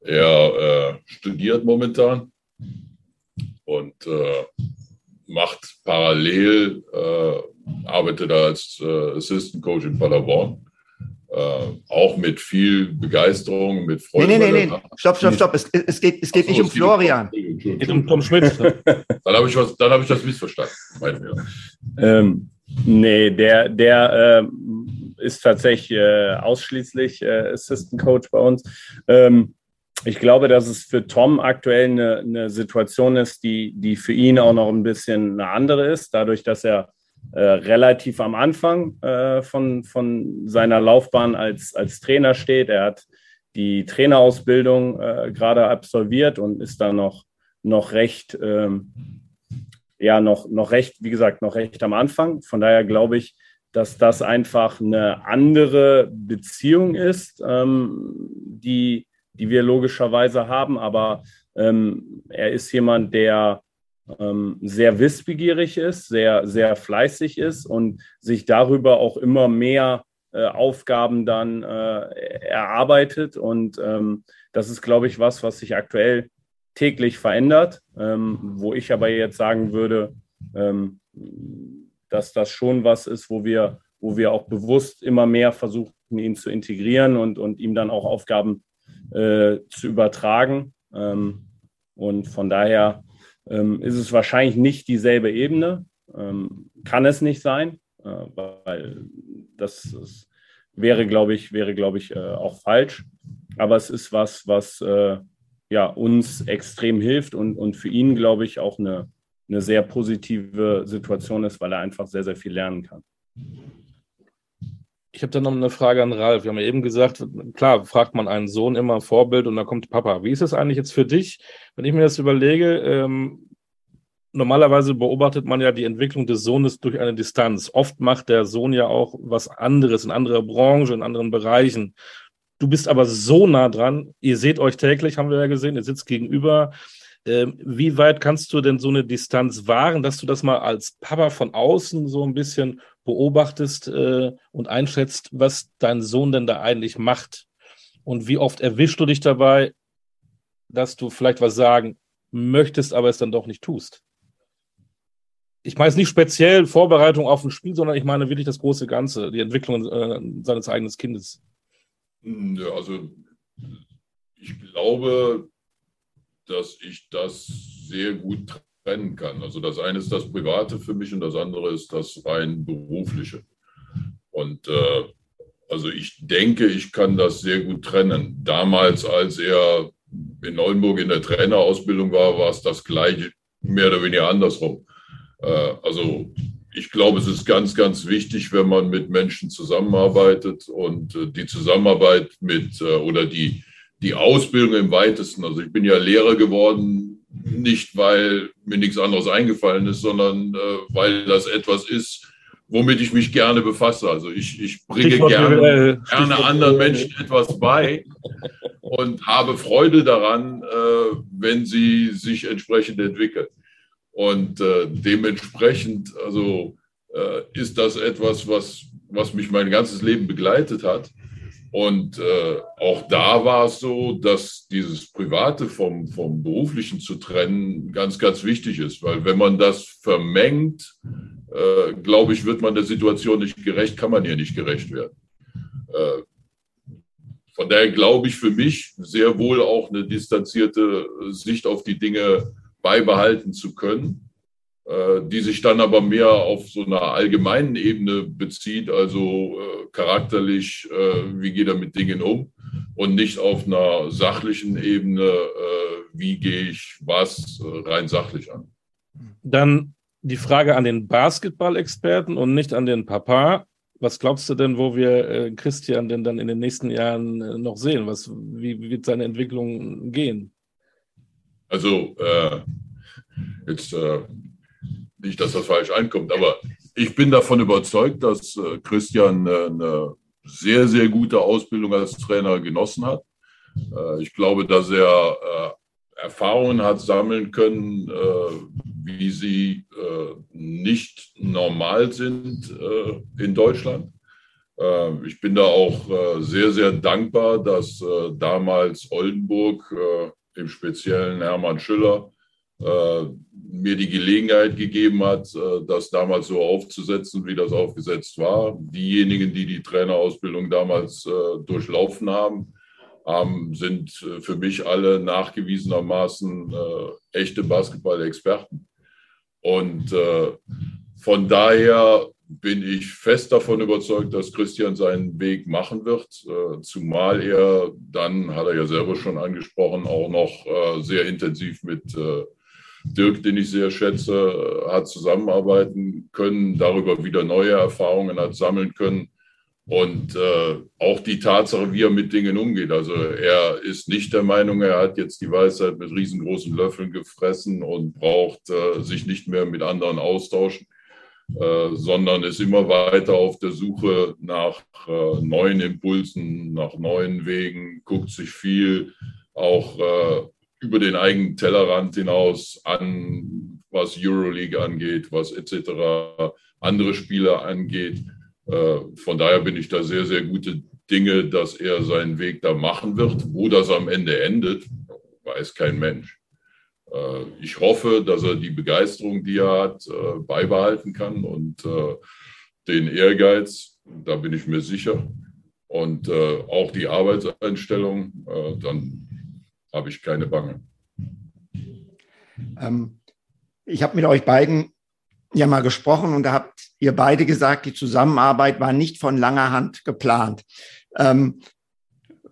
er äh, studiert momentan und äh, macht parallel, äh, arbeitet als äh, Assistant Coach in Paderborn. Äh, auch mit viel Begeisterung, mit Freude. Nee, nee, nee, nee. Stopp, stopp, stopp. Es, es geht, es geht so, nicht um Florian. Es geht um Tom Schmidt. dann habe ich, hab ich das missverstanden. Ähm, Nee, der, der äh, ist tatsächlich äh, ausschließlich äh, Assistant Coach bei uns. Ähm, ich glaube, dass es für Tom aktuell eine, eine, Situation ist, die, die für ihn auch noch ein bisschen eine andere ist, dadurch, dass er äh, relativ am Anfang äh, von, von seiner Laufbahn als, als Trainer steht. Er hat die Trainerausbildung äh, gerade absolviert und ist da noch, noch recht ähm, ja noch, noch recht, wie gesagt, noch recht am Anfang. Von daher glaube ich, dass das einfach eine andere Beziehung ist, ähm, die, die wir logischerweise haben. Aber ähm, er ist jemand, der ähm, sehr wissbegierig ist, sehr, sehr fleißig ist und sich darüber auch immer mehr äh, Aufgaben dann äh, erarbeitet. Und ähm, das ist, glaube ich, was, was sich aktuell täglich verändert, ähm, wo ich aber jetzt sagen würde, ähm, dass das schon was ist, wo wir, wo wir auch bewusst immer mehr versuchen, ihn zu integrieren und, und ihm dann auch Aufgaben äh, zu übertragen. Ähm, und von daher ähm, ist es wahrscheinlich nicht dieselbe Ebene, ähm, kann es nicht sein, äh, weil das, das, wäre, glaube ich, wäre, glaube ich, äh, auch falsch. Aber es ist was, was äh, ja, uns extrem hilft und, und für ihn, glaube ich, auch eine, eine sehr positive Situation ist, weil er einfach sehr, sehr viel lernen kann. Ich habe dann noch eine Frage an Ralf. Wir haben ja eben gesagt, klar, fragt man einen Sohn immer Vorbild und dann kommt Papa. Wie ist es eigentlich jetzt für dich, wenn ich mir das überlege? Ähm, normalerweise beobachtet man ja die Entwicklung des Sohnes durch eine Distanz. Oft macht der Sohn ja auch was anderes in anderer Branche, in anderen Bereichen. Du bist aber so nah dran. Ihr seht euch täglich, haben wir ja gesehen. Ihr sitzt gegenüber. Ähm, wie weit kannst du denn so eine Distanz wahren, dass du das mal als Papa von außen so ein bisschen beobachtest äh, und einschätzt, was dein Sohn denn da eigentlich macht? Und wie oft erwischst du dich dabei, dass du vielleicht was sagen möchtest, aber es dann doch nicht tust? Ich meine es nicht speziell Vorbereitung auf ein Spiel, sondern ich meine wirklich das große Ganze, die Entwicklung äh, seines eigenen Kindes. Ja, also ich glaube, dass ich das sehr gut trennen kann. Also das eine ist das Private für mich und das andere ist das rein berufliche. Und äh, also ich denke, ich kann das sehr gut trennen. Damals, als er in Oldenburg in der Trainerausbildung war, war es das gleiche, mehr oder weniger andersrum. Äh, also ich glaube, es ist ganz, ganz wichtig, wenn man mit Menschen zusammenarbeitet und äh, die Zusammenarbeit mit äh, oder die, die Ausbildung im weitesten. Also ich bin ja Lehrer geworden, nicht weil mir nichts anderes eingefallen ist, sondern äh, weil das etwas ist, womit ich mich gerne befasse. Also ich, ich bringe Stichwort gerne, gerne anderen Menschen etwas bei und habe Freude daran, wenn sie sich entsprechend entwickeln. Und äh, dementsprechend, also äh, ist das etwas, was, was mich mein ganzes Leben begleitet hat. Und äh, auch da war es so, dass dieses Private vom, vom Beruflichen zu trennen ganz, ganz wichtig ist, weil wenn man das vermengt, äh, glaube ich, wird man der Situation nicht gerecht, kann man ihr nicht gerecht werden. Äh, von daher glaube ich für mich sehr wohl auch eine distanzierte Sicht auf die Dinge beibehalten zu können, äh, die sich dann aber mehr auf so einer allgemeinen Ebene bezieht, also äh, charakterlich, äh, wie geht er mit Dingen um und nicht auf einer sachlichen Ebene, wie gehe ich was rein sachlich an. Dann die Frage an den Basketball-Experten und nicht an den Papa. Was glaubst du denn, wo wir Christian denn dann in den nächsten Jahren noch sehen? Was, wie, wird seine Entwicklung gehen? Also, äh, jetzt äh, nicht, dass das falsch einkommt, aber ich bin davon überzeugt, dass äh, Christian äh, eine sehr, sehr gute Ausbildung als Trainer genossen hat. ich glaube, dass er Erfahrungen hat sammeln können, wie sie äh, nicht normal sind äh, in Deutschland. Äh, ich bin da auch äh, sehr, sehr dankbar, dass äh, damals Oldenburg, äh, im Speziellen Hermann Schüller, mir die Gelegenheit gegeben hat, das damals so aufzusetzen, wie das aufgesetzt war. Diejenigen, die die Trainerausbildung damals durchlaufen haben, ähm, sind für mich alle nachgewiesenermaßen äh, echte Basketball-Experten. Und äh, von daher bin ich fest davon überzeugt, dass Christian seinen Weg machen wird, äh, zumal er dann, hat er ja selber schon angesprochen, auch noch äh, sehr intensiv mit äh, Dirk, den ich sehr schätze, hat zusammenarbeiten können, darüber wieder neue Erfahrungen hat sammeln können. Und auch die Tatsache, wie er mit Dingen umgeht. Also er ist nicht der Meinung, er hat jetzt die Weisheit mit riesengroßen Löffeln gefressen und braucht sich nicht mehr mit anderen austauschen, äh, sondern ist immer weiter auf der Suche nach äh, neuen Impulsen, nach neuen Wegen, guckt sich viel auch äh, über den eigenen Tellerrand hinaus an, was Euroleague angeht, was etc. andere Spieler angeht äh, von daher bin ich da sehr, sehr gute Dinge, dass er seinen Weg da machen wird. Wo das am Ende endet, weiß kein Mensch. Äh, ich hoffe, dass er die Begeisterung, die er hat, äh, beibehalten kann und den Ehrgeiz, da bin ich mir sicher. Und auch die Arbeitseinstellung, dann habe ich keine Bange. Ähm, ich habe mit euch beiden ja mal gesprochen und da habt ihr beide gesagt, die Zusammenarbeit war nicht von langer Hand geplant. Ähm,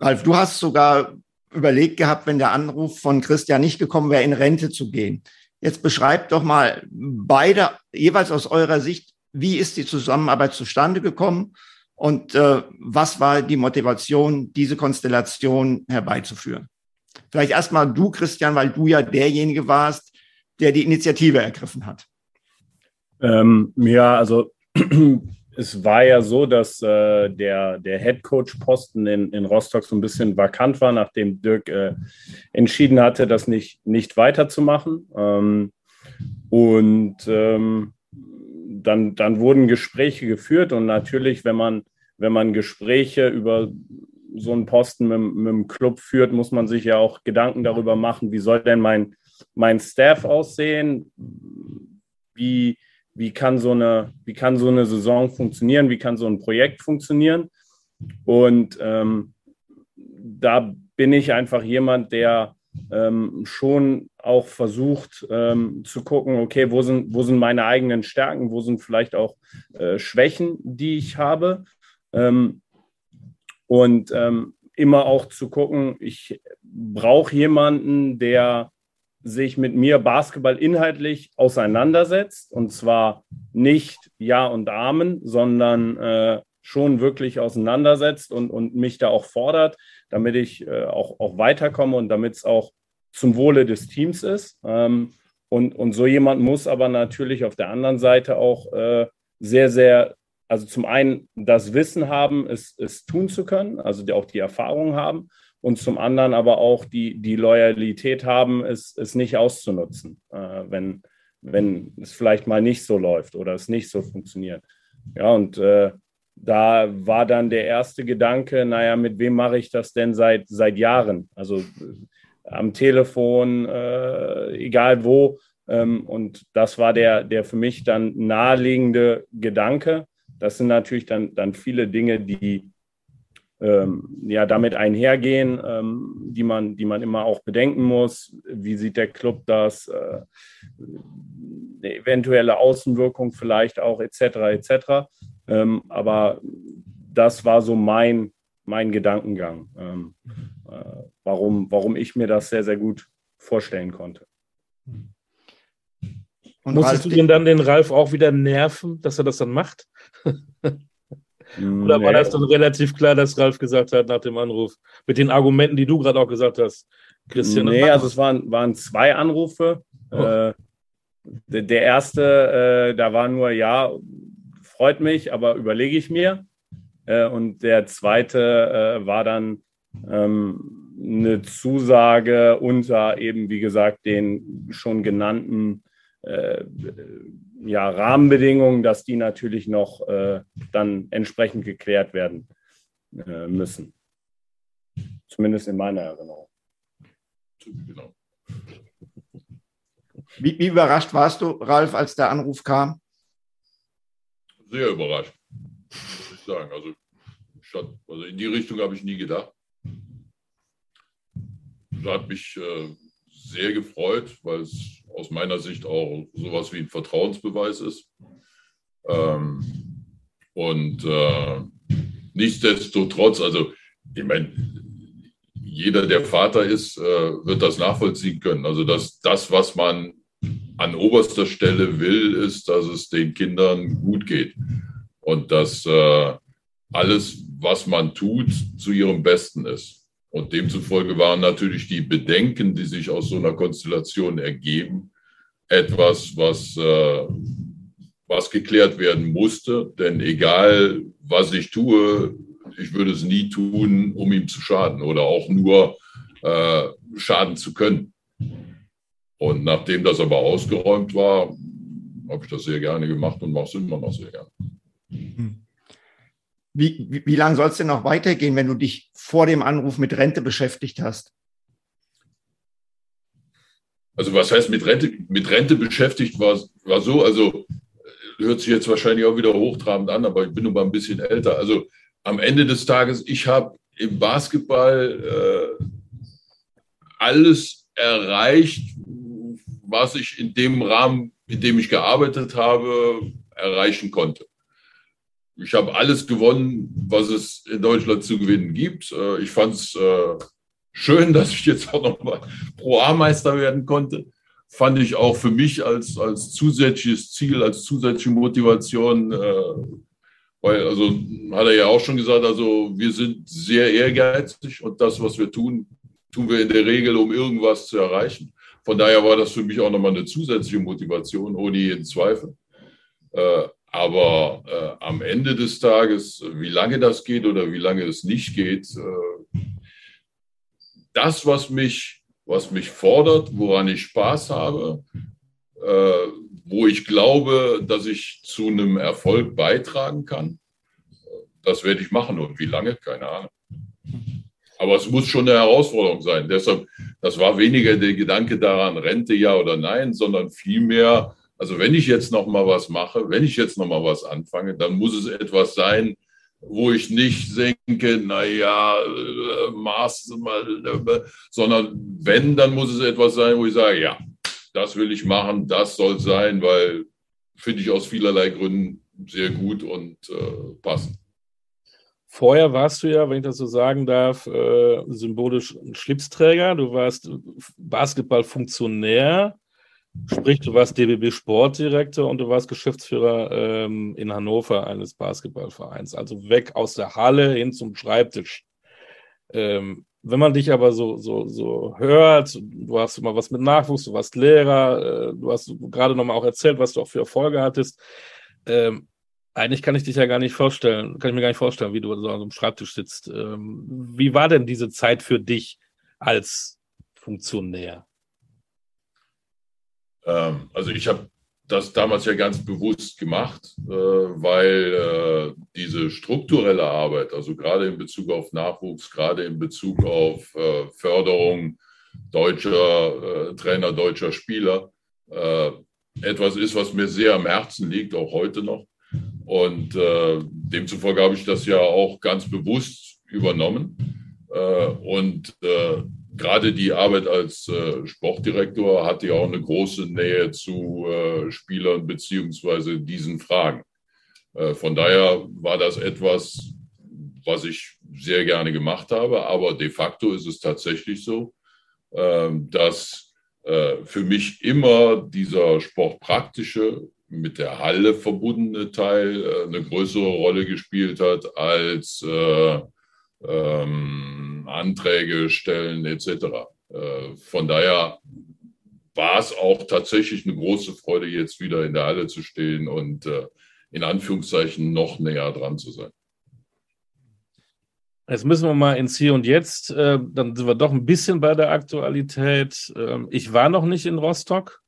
Ralf, du hast sogar überlegt gehabt, wenn der Anruf von Christian nicht gekommen wäre, in Rente zu gehen. Jetzt beschreibt doch mal beide jeweils aus eurer Sicht, wie ist die Zusammenarbeit zustande gekommen und äh, was war die Motivation, diese Konstellation herbeizuführen? Vielleicht erstmal du, Christian, weil du ja derjenige warst, der die Initiative ergriffen hat. Ähm, ja, also es war ja so, dass äh, der, der Head Coach-Posten in, in Rostock so ein bisschen vakant war, nachdem Dirk äh, entschieden hatte, das nicht, nicht weiterzumachen. Ähm, und ähm, dann, dann wurden Gespräche geführt und natürlich, wenn man, wenn man Gespräche über so einen Posten mit, mit dem Club führt, muss man sich ja auch Gedanken darüber machen, wie soll denn mein, mein Staff aussehen? Wie, wie kann so eine, wie kann so eine Saison funktionieren, wie kann so ein Projekt funktionieren. Und ähm, da bin ich einfach jemand, der ähm, schon auch versucht ähm, zu gucken, okay, wo sind, wo sind meine eigenen Stärken, wo sind vielleicht auch äh, Schwächen, die ich habe. Ähm, und ähm, immer auch zu gucken, ich brauche jemanden, der sich mit mir Basketball inhaltlich auseinandersetzt. Und zwar nicht Ja und Amen, sondern äh, schon wirklich auseinandersetzt und, und mich da auch fordert, damit ich äh, auch, auch weiterkomme und damit es auch zum Wohle des Teams ist. Ähm, und, und so jemand muss aber natürlich auf der anderen Seite auch äh, sehr, sehr, also zum einen das Wissen haben, es, es tun zu können, also die, auch die Erfahrung haben und zum anderen aber auch die, die Loyalität haben, es, es nicht auszunutzen, äh, wenn, wenn es vielleicht mal nicht so läuft oder es nicht so funktioniert. Ja, und äh, da war dann der erste Gedanke, naja, mit wem mache ich das denn seit, seit Jahren? Also äh, am Telefon, äh, egal wo, Ähm, und das war der, der für mich dann naheliegende Gedanke. Das sind natürlich dann, dann viele Dinge, die ähm, ja damit einhergehen, ähm, die, man, die man immer auch bedenken muss. Wie sieht der Club das? Äh, eine eventuelle Außenwirkung vielleicht auch etc. etc. Ähm, aber das war so mein, mein Gedankengang, ähm, äh, warum, warum ich mir das sehr, sehr gut vorstellen konnte. Und Musstest du denn dann den Ralf auch wieder nerven, dass er das dann macht? Oder war das dann relativ klar, dass Ralf gesagt hat nach dem Anruf, mit den Argumenten, die du gerade auch gesagt hast, Christian? Nee, also es waren, waren zwei Anrufe. Oh. Äh, der, der, erste, äh, da war nur, ja, freut mich, aber überlege ich mir. Äh, und der zweite äh, war dann ähm, eine Zusage unter eben, wie gesagt, den schon genannten äh, ja, Rahmenbedingungen, dass die natürlich noch äh, dann entsprechend geklärt werden äh, müssen. Zumindest in meiner Erinnerung. Genau. Wie, wie, überrascht warst du, Ralf, als der Anruf kam? Sehr überrascht, muss ich sagen. Also, also in die Richtung habe ich nie gedacht. Das hat mich äh, sehr gefreut, weil es aus meiner Sicht auch sowas wie ein Vertrauensbeweis ist. Ähm, und äh, nichtsdestotrotz, also ich meine, jeder, der Vater ist, äh, wird das nachvollziehen können. Also dass das, was man an oberster Stelle will, ist, dass es den Kindern gut geht und dass äh, alles, was man tut, zu ihrem Besten ist. Und demzufolge waren natürlich die Bedenken, die sich aus so einer Konstellation ergeben, etwas, was, äh, was geklärt werden musste. Denn egal, was ich tue, ich würde es nie tun, um ihm zu schaden oder auch nur äh, schaden zu können. Und nachdem das aber ausgeräumt war, habe ich das sehr gerne gemacht und mache es immer noch sehr gerne. Hm. Wie, wie, wie lange soll es denn noch weitergehen, wenn du dich vor dem Anruf mit Rente beschäftigt hast? Also was heißt mit Rente, mit Rente beschäftigt war, war so, also hört sich jetzt wahrscheinlich auch wieder hochtrabend an, aber ich bin nur mal ein bisschen älter. Also am Ende des Tages, ich habe im Basketball äh, alles erreicht, was ich in dem Rahmen, in dem ich gearbeitet habe, erreichen konnte. Ich habe alles gewonnen, was es in Deutschland zu gewinnen gibt. Äh, ich fand es äh, schön, dass ich jetzt auch nochmal Pro-A-Meister werden konnte. Fand ich auch für mich als, als zusätzliches Ziel, als zusätzliche Motivation, äh, weil, also hat er ja auch schon gesagt, also wir sind sehr ehrgeizig und das, was wir tun, tun wir in der Regel, um irgendwas zu erreichen. Von daher war das für mich auch nochmal eine zusätzliche Motivation, ohne jeden Zweifel. Aber äh, am Ende des Tages, wie lange das geht oder wie lange es nicht geht, äh, das, was mich, was mich fordert, woran ich Spaß habe, äh, wo ich glaube, dass ich zu einem Erfolg beitragen kann, das werde ich machen. Und wie lange? Keine Ahnung. Aber es muss schon eine Herausforderung sein. Deshalb, das war weniger der Gedanke daran, Rente ja oder nein, sondern vielmehr, also wenn ich jetzt noch mal was mache, wenn ich jetzt noch mal was anfange, dann muss es etwas sein, wo ich nicht denke, naja, äh, Maß, äh, sondern wenn, dann muss es etwas sein, wo ich sage, ja, das will ich machen, das soll sein, weil finde ich aus vielerlei Gründen sehr gut und äh, passend. Vorher warst du ja, wenn ich das so sagen darf, äh, symbolisch ein Schlipsträger. Du warst Basketballfunktionär Sprich, du warst DBB Sportdirektor und du warst Geschäftsführer ähm, in Hannover eines Basketballvereins. Also weg aus der Halle hin zum Schreibtisch. Ähm, wenn man dich aber so, so, so hört, du hast immer was mit Nachwuchs, du warst Lehrer, äh, du hast gerade nochmal auch erzählt, was du auch für Erfolge hattest. Ähm, eigentlich kann ich dich ja gar nicht vorstellen, kann ich mir gar nicht vorstellen, wie du so einem Schreibtisch sitzt. Ähm, wie war denn diese Zeit für dich als Funktionär? Ähm, also ich habe das damals ja ganz bewusst gemacht, äh, weil äh, diese strukturelle Arbeit, also gerade in Bezug auf Nachwuchs, gerade in Bezug auf äh, Förderung deutscher Trainer, deutscher Spieler, äh, etwas ist, was mir sehr am Herzen liegt, auch heute noch. Und äh, demzufolge habe ich das ja auch ganz bewusst übernommen. Äh, und äh, gerade die Arbeit als äh, Sportdirektor hatte ja auch eine große Nähe zu äh, Spielern beziehungsweise diesen Fragen. Äh, von daher war das etwas, was ich sehr gerne gemacht habe. Aber de facto ist es tatsächlich so, ähm, dass für mich immer dieser sportpraktische mit der Halle verbundene Teil äh, eine größere Rolle gespielt hat als äh, ähm, Anträge stellen etc. Äh, von daher war es auch tatsächlich eine große Freude, jetzt wieder in der Halle zu stehen und äh, in Anführungszeichen noch näher dran zu sein. Jetzt müssen wir mal ins Hier und Jetzt. Äh, dann sind wir doch ein bisschen bei der Aktualität. Ähm, ich war noch nicht in Rostock.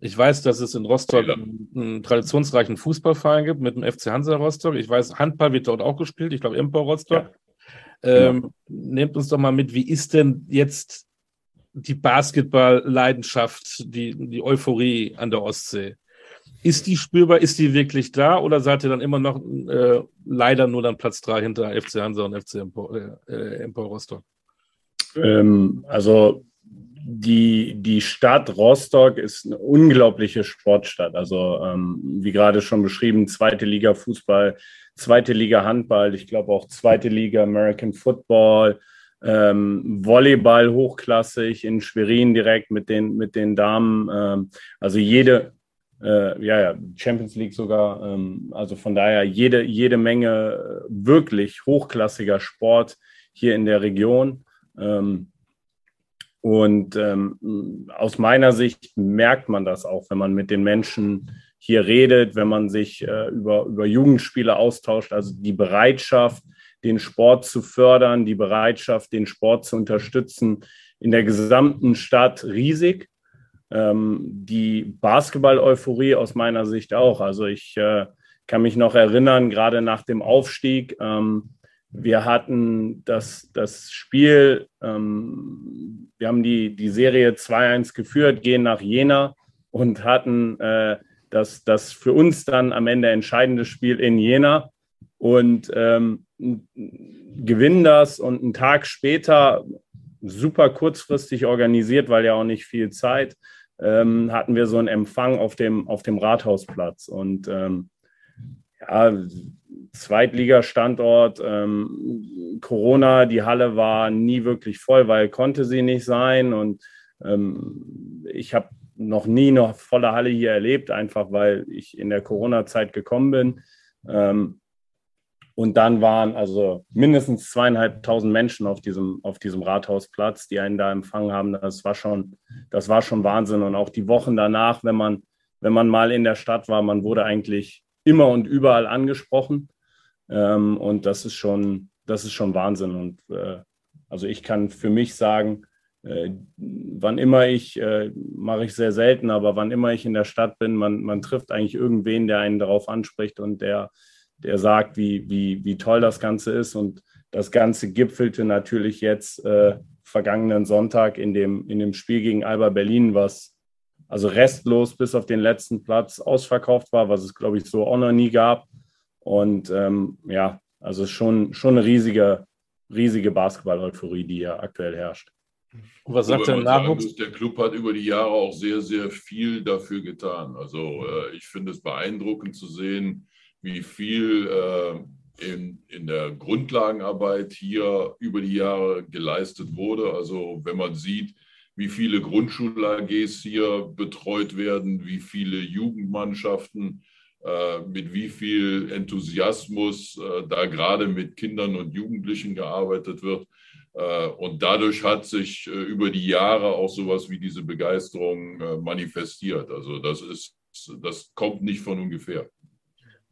Ich weiß, dass es in Rostock einen, einen, traditionsreichen Fußballverein gibt mit dem FC Hansa Rostock. Ich weiß, Handball wird dort auch gespielt. Ich glaube, Empor Rostock. Ja. Ähm, ja. Nehmt uns doch mal mit, wie ist denn jetzt die Basketball-Leidenschaft, die, die Euphorie an der Ostsee? Ist die spürbar? Ist die wirklich da? Oder seid ihr dann immer noch äh, leider nur dann Platz drei hinter FC Hansa und FC Empor, äh, äh, Empor Rostock? Ähm, also die, die Stadt Rostock ist eine unglaubliche Sportstadt. Also ähm, wie gerade schon beschrieben, zweite Liga Fußball, zweite Liga Handball, ich glaube auch zweite Liga American Football, ähm, Volleyball hochklassig in Schwerin direkt mit den, mit den Damen. Ähm, also jede, äh, ja, ja, Champions League sogar. Ähm, also von daher jede, jede Menge wirklich hochklassiger Sport hier in der Region. Ähm, und ähm, aus meiner Sicht merkt man das auch, wenn man mit den Menschen hier redet, wenn man sich äh, über, über Jugendspiele austauscht, also die Bereitschaft, den Sport zu fördern, die Bereitschaft, den Sport zu unterstützen, in der gesamten Stadt riesig. Ähm, die Basketball-Euphorie aus meiner Sicht auch. Also ich äh, kann mich noch erinnern, gerade nach dem Aufstieg, ähm, wir hatten das, das Spiel, ähm, wir haben die, die Serie 2-1 geführt, gehen nach Jena und hatten äh, das, das für uns dann am Ende entscheidende Spiel in Jena. Und ähm, gewinnen das und einen Tag später, super kurzfristig organisiert, weil ja auch nicht viel Zeit, ähm, hatten wir so einen Empfang auf dem, auf dem Rathausplatz. Und ähm, ja, Zweitligastandort. Ähm, Corona, die Halle war nie wirklich voll, weil konnte sie nicht sein. Und ähm, ich habe noch nie eine volle Halle hier erlebt, einfach weil ich in der Corona-Zeit gekommen bin. Ähm, und dann waren also mindestens zweieinhalbtausend Menschen auf diesem, auf diesem Rathausplatz, die einen da empfangen haben. Das war schon, das war schon Wahnsinn. Und auch die Wochen danach, wenn man, wenn man mal in der Stadt war, man wurde eigentlich immer und überall angesprochen. Ähm, und das ist schon, das ist schon Wahnsinn. Und äh, also ich kann für mich sagen, äh, wann immer ich, äh, mache ich sehr selten, aber wann immer ich in der Stadt bin, man, man trifft eigentlich irgendwen, der einen darauf anspricht und der, der sagt, wie, wie, wie toll das Ganze ist. Und das Ganze gipfelte natürlich jetzt äh, vergangenen Sonntag in dem, in dem Spiel gegen Alba Berlin, was also restlos bis auf den letzten Platz ausverkauft war, was es, glaube ich, so auch noch nie gab. Und ähm, ja, also schon, schon eine riesige, riesige Basketball-Euphorie, die ja aktuell herrscht. Und was sagt der Nachwuchs? Muss, der Club hat über die Jahre auch sehr, sehr viel dafür getan. Also äh, ich finde es beeindruckend zu sehen, wie viel äh, in, in der Grundlagenarbeit hier über die Jahre geleistet wurde. Also wenn man sieht, wie viele Grundschul-AGs hier betreut werden, wie viele Jugendmannschaften, äh, mit wie viel Enthusiasmus äh, da gerade mit Kindern und Jugendlichen gearbeitet wird. Äh, und dadurch hat sich über die Jahre auch sowas wie diese Begeisterung manifestiert. Also das ist, das kommt nicht von ungefähr.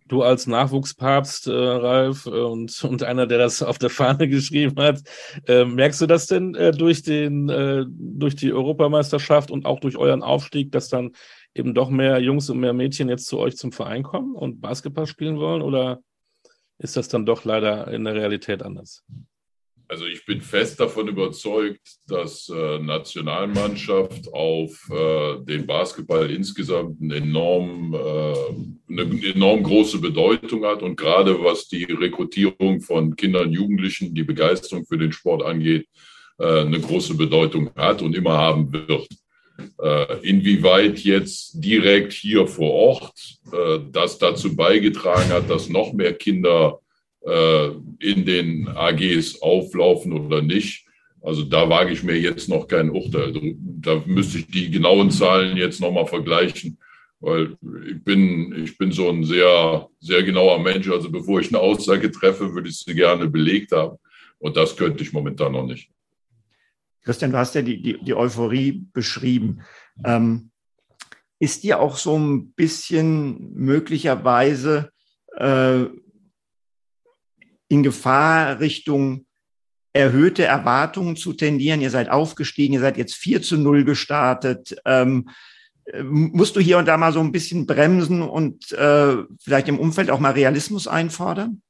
Du als Nachwuchspapst, äh, Ralf, und, und einer, der das auf der Fahne geschrieben hat, äh, merkst du das denn äh, durch, den, äh, durch die Europameisterschaft und auch durch euren Aufstieg, dass dann eben doch mehr Jungs und mehr Mädchen jetzt zu euch zum Verein kommen und Basketball spielen wollen? Oder ist das dann doch leider in der Realität anders? Also ich bin fest davon überzeugt, dass äh, Nationalmannschaft auf äh, den Basketball insgesamt eine enorm, äh, eine enorm große Bedeutung hat und gerade was die Rekrutierung von Kindern Jugendlichen, die Begeisterung für den Sport angeht, äh, eine große Bedeutung hat und immer haben wird. Äh, inwieweit jetzt direkt hier vor Ort äh, das dazu beigetragen hat, dass noch mehr Kinder äh, in den AGs auflaufen oder nicht. Also da wage ich mir jetzt noch kein Urteil. Da müsste ich die genauen Zahlen jetzt nochmal vergleichen, weil ich bin, ich bin so ein sehr, sehr genauer Mensch. Also bevor ich eine Aussage treffe, würde ich sie gerne belegt haben. Und das könnte ich momentan noch nicht. Christian, du hast ja die, die, die Euphorie beschrieben. Ähm, ist dir auch so ein bisschen möglicherweise äh, in Gefahr, Richtung erhöhte Erwartungen zu tendieren. Ihr seid aufgestiegen, ihr seid jetzt 4 zu 0 gestartet. Ähm, musst du hier und da mal so ein bisschen bremsen und äh, vielleicht im Umfeld auch mal Realismus einfordern?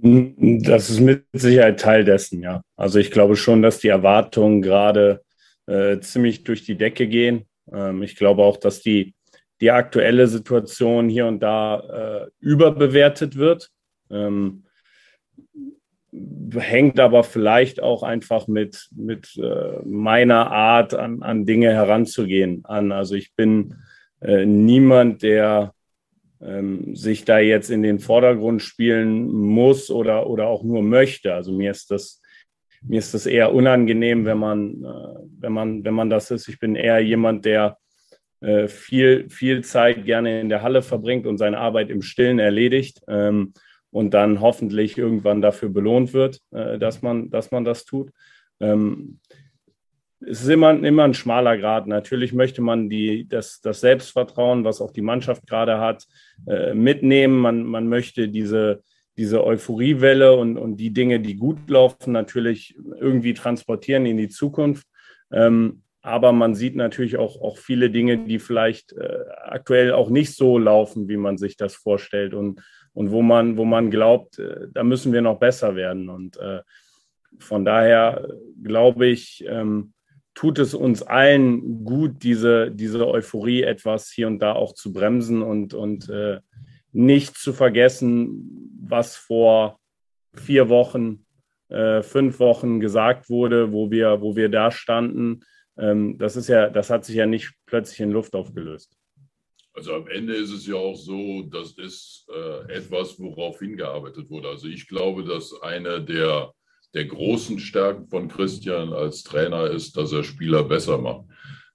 Das ist mit Sicherheit Teil dessen, ja. Also ich glaube schon, dass die Erwartungen gerade äh, ziemlich durch die Decke gehen. Ähm, ich glaube auch, dass die, die aktuelle Situation hier und da äh, überbewertet wird. Ähm, hängt aber vielleicht auch einfach mit, mit äh, meiner Art an, an Dinge heranzugehen an. Also ich bin äh, niemand, der ähm, sich da jetzt in den Vordergrund spielen muss oder, oder auch nur möchte. Also mir ist das, mir ist das eher unangenehm, wenn man, äh, wenn man, wenn man das ist. Ich bin eher jemand, der äh, viel, viel Zeit gerne in der Halle verbringt und seine Arbeit im Stillen erledigt. Ähm, und dann hoffentlich irgendwann dafür belohnt wird, äh, dass, man, dass man das tut. Es ist immer, immer ein schmaler Grad. Natürlich möchte man die, das, das Selbstvertrauen, was auch die Mannschaft gerade hat, äh, mitnehmen. Man, man möchte diese, diese Euphoriewelle und, und die Dinge, die gut laufen, natürlich irgendwie transportieren in die Zukunft. Ähm, aber man sieht natürlich auch, auch viele Dinge, die vielleicht äh, aktuell auch nicht so laufen, wie man sich das vorstellt. Und und wo man, wo man glaubt, äh, da müssen wir noch besser werden. Und äh, von daher glaube ich, ähm, tut es uns allen gut, diese, diese Euphorie etwas hier und da auch zu bremsen und, und äh, nicht zu vergessen, was vor vier Wochen, äh, fünf Wochen gesagt wurde, wo wir, wo wir da standen. Ähm, das ist ja, das hat sich ja nicht plötzlich in Luft aufgelöst. Also am Ende ist es ja auch so, das ist äh, etwas, worauf hingearbeitet wurde. Also ich glaube, dass eine der, der großen Stärken von Christian als Trainer ist, dass er Spieler besser macht.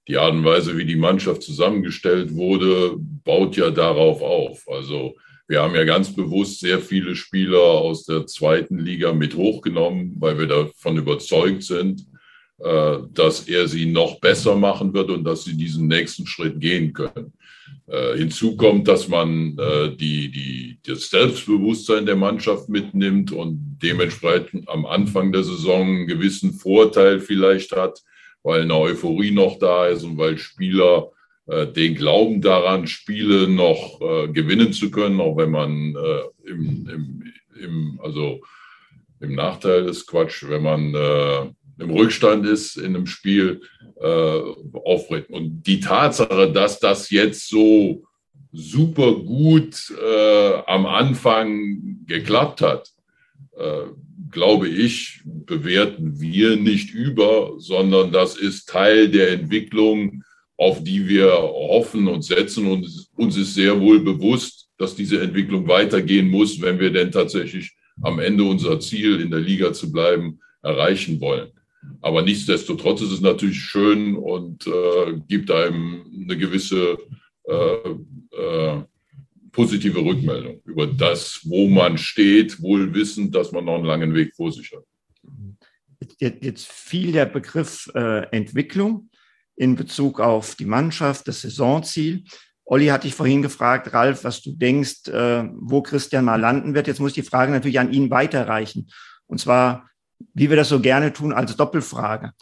Die Art und Weise, wie die Mannschaft zusammengestellt wurde, baut ja darauf auf. Also wir haben ja ganz bewusst sehr viele Spieler aus der zweiten Liga mit hochgenommen, weil wir davon überzeugt sind, dass er sie noch besser machen wird und dass sie diesen nächsten Schritt gehen können. Äh, hinzu kommt, dass man äh, die, die, das Selbstbewusstsein der Mannschaft mitnimmt und dementsprechend am Anfang der Saison einen gewissen Vorteil vielleicht hat, weil eine Euphorie noch da ist und weil Spieler äh, den Glauben daran, Spiele noch äh, gewinnen zu können, auch wenn man äh, im, im, im, also im Nachteil ist Quatsch, wenn man äh, im Rückstand ist in einem Spiel, äh, aufbringen. Und die Tatsache, dass das jetzt so super gut äh, am Anfang geklappt hat, äh, glaube ich, bewerten wir nicht über, sondern das ist Teil der Entwicklung, auf die wir hoffen und setzen. Und uns ist sehr wohl bewusst, dass diese Entwicklung weitergehen muss, wenn wir denn tatsächlich am Ende unser Ziel in der Liga zu bleiben erreichen wollen. Aber nichtsdestotrotz ist es natürlich schön und äh, gibt einem eine gewisse äh, äh, positive Rückmeldung über das, wo man steht, wohl wissend, dass man noch einen langen Weg vor sich hat. Jetzt fiel der Begriff äh, Entwicklung in Bezug auf die Mannschaft, das Saisonziel. Olli hat dich vorhin gefragt, Ralf, was du denkst, äh, wo Christian mal landen wird. Jetzt muss ich die Frage natürlich an ihn weiterreichen. Und zwar, wie wir das so gerne tun, als Doppelfrage.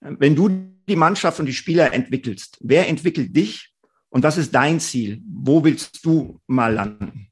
Wenn du die Mannschaft und die Spieler entwickelst, wer entwickelt dich und was ist dein Ziel? Wo willst du mal landen?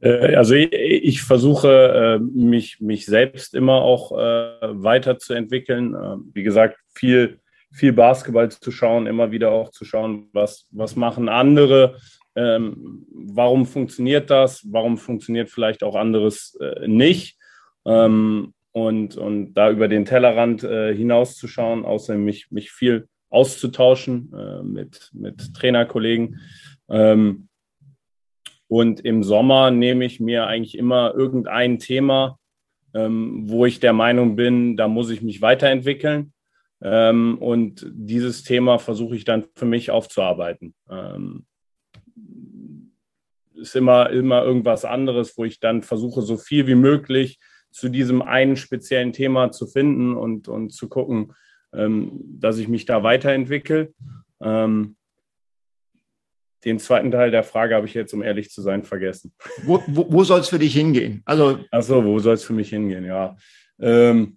Äh, also ich, ich versuche äh, mich, mich selbst immer auch äh, weiterzuentwickeln. Wie gesagt, viel, viel Basketball zu schauen, immer wieder auch zu schauen, was, was machen andere, ähm, warum funktioniert das, warum funktioniert vielleicht auch anderes nicht. Ähm, und, und da über den Tellerrand hinauszuschauen, außerdem mich, mich viel auszutauschen mit, mit Trainerkollegen. Ähm, und im Sommer nehme ich mir eigentlich immer irgendein Thema, ähm, wo ich der Meinung bin, da muss ich mich weiterentwickeln. Ähm, und dieses Thema versuche ich dann für mich aufzuarbeiten. Ist immer, immer irgendwas anderes, wo ich dann versuche, so viel wie möglich zu diesem einen speziellen Thema zu finden und, und zu gucken, ähm, dass ich mich da weiterentwickle. Ähm, den zweiten Teil der Frage habe ich jetzt, um ehrlich zu sein, vergessen. Wo, wo, wo soll es für dich hingehen? Also Achso, wo soll es für mich hingehen? Ja. Ähm,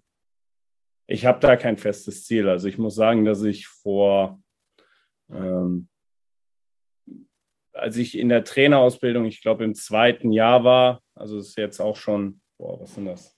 ich habe da kein festes Ziel. Also ich muss sagen, dass ich vor, ähm, als ich in der Trainerausbildung, ich glaube im zweiten Jahr war, also ist jetzt auch schon, boah, was sind das?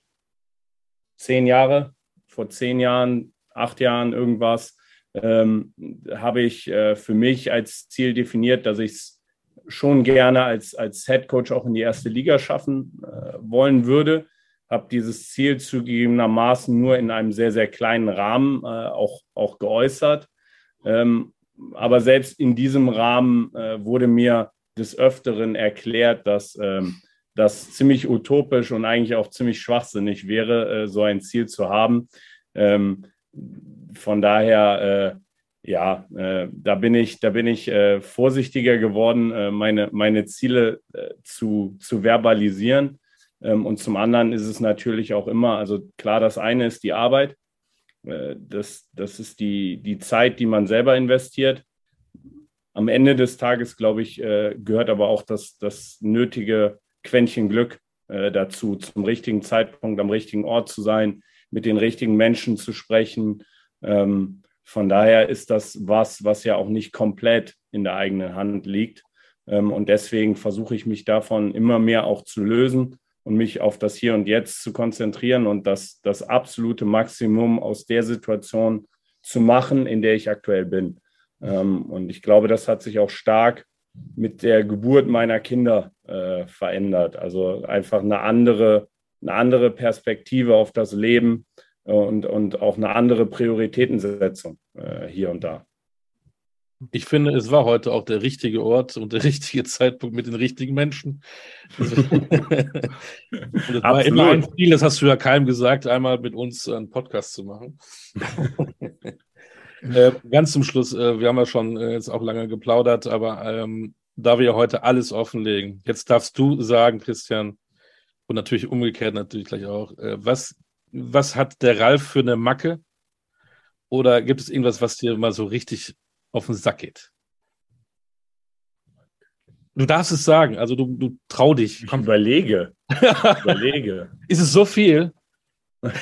Zehn Jahre, vor zehn Jahren, acht Jahren irgendwas, ähm, habe ich äh, für mich als Ziel definiert, dass ich es schon gerne als, als Head Coach auch in die erste Liga schaffen äh, wollen würde. Habe dieses Ziel zugegebenermaßen nur in einem sehr, sehr kleinen Rahmen äh, auch, auch geäußert. Ähm, aber selbst in diesem Rahmen äh, wurde mir des Öfteren erklärt, dass ähm, das ziemlich utopisch und eigentlich auch ziemlich schwachsinnig wäre, äh, so ein Ziel zu haben. Ähm, von daher, äh, ja, äh, da bin ich, da bin ich äh, vorsichtiger geworden, äh, meine, meine Ziele zu, zu verbalisieren. Ähm, und zum anderen ist es natürlich auch immer, also klar, das eine ist die Arbeit. Äh, das, das ist die, die Zeit, die man selber investiert. Am Ende des Tages, glaube ich, gehört aber auch das, das nötige Quäntchen Glück dazu, zum richtigen Zeitpunkt am richtigen Ort zu sein, mit den richtigen Menschen zu sprechen, ähm, von daher ist das was, was ja auch nicht komplett in der eigenen Hand liegt. Ähm, und deswegen versuche ich mich davon immer mehr auch zu lösen und mich auf das Hier und Jetzt zu konzentrieren und das, das absolute Maximum aus der Situation zu machen, in der ich aktuell bin. Ähm, und ich glaube, das hat sich auch stark mit der Geburt meiner Kinder äh, verändert. Also einfach eine andere, eine andere Perspektive auf das Leben, und, und auch eine andere Prioritätensetzung äh, hier und da. Ich finde, es war heute auch der richtige Ort und der richtige Zeitpunkt mit den richtigen Menschen. das war immer ein Ziel, das hast du ja keinem gesagt, einmal mit uns einen Podcast zu machen. äh, ganz zum Schluss, äh, wir haben ja schon äh, jetzt auch lange geplaudert, aber ähm, da wir ja heute alles offenlegen, jetzt darfst du sagen, Christian, und natürlich umgekehrt natürlich gleich auch, äh, was was hat der Ralf für eine Macke? Oder gibt es irgendwas, was dir mal so richtig auf den Sack geht? Du darfst es sagen, also du, du trau dich. Ich überlege. Ich überlege. Ist es so viel?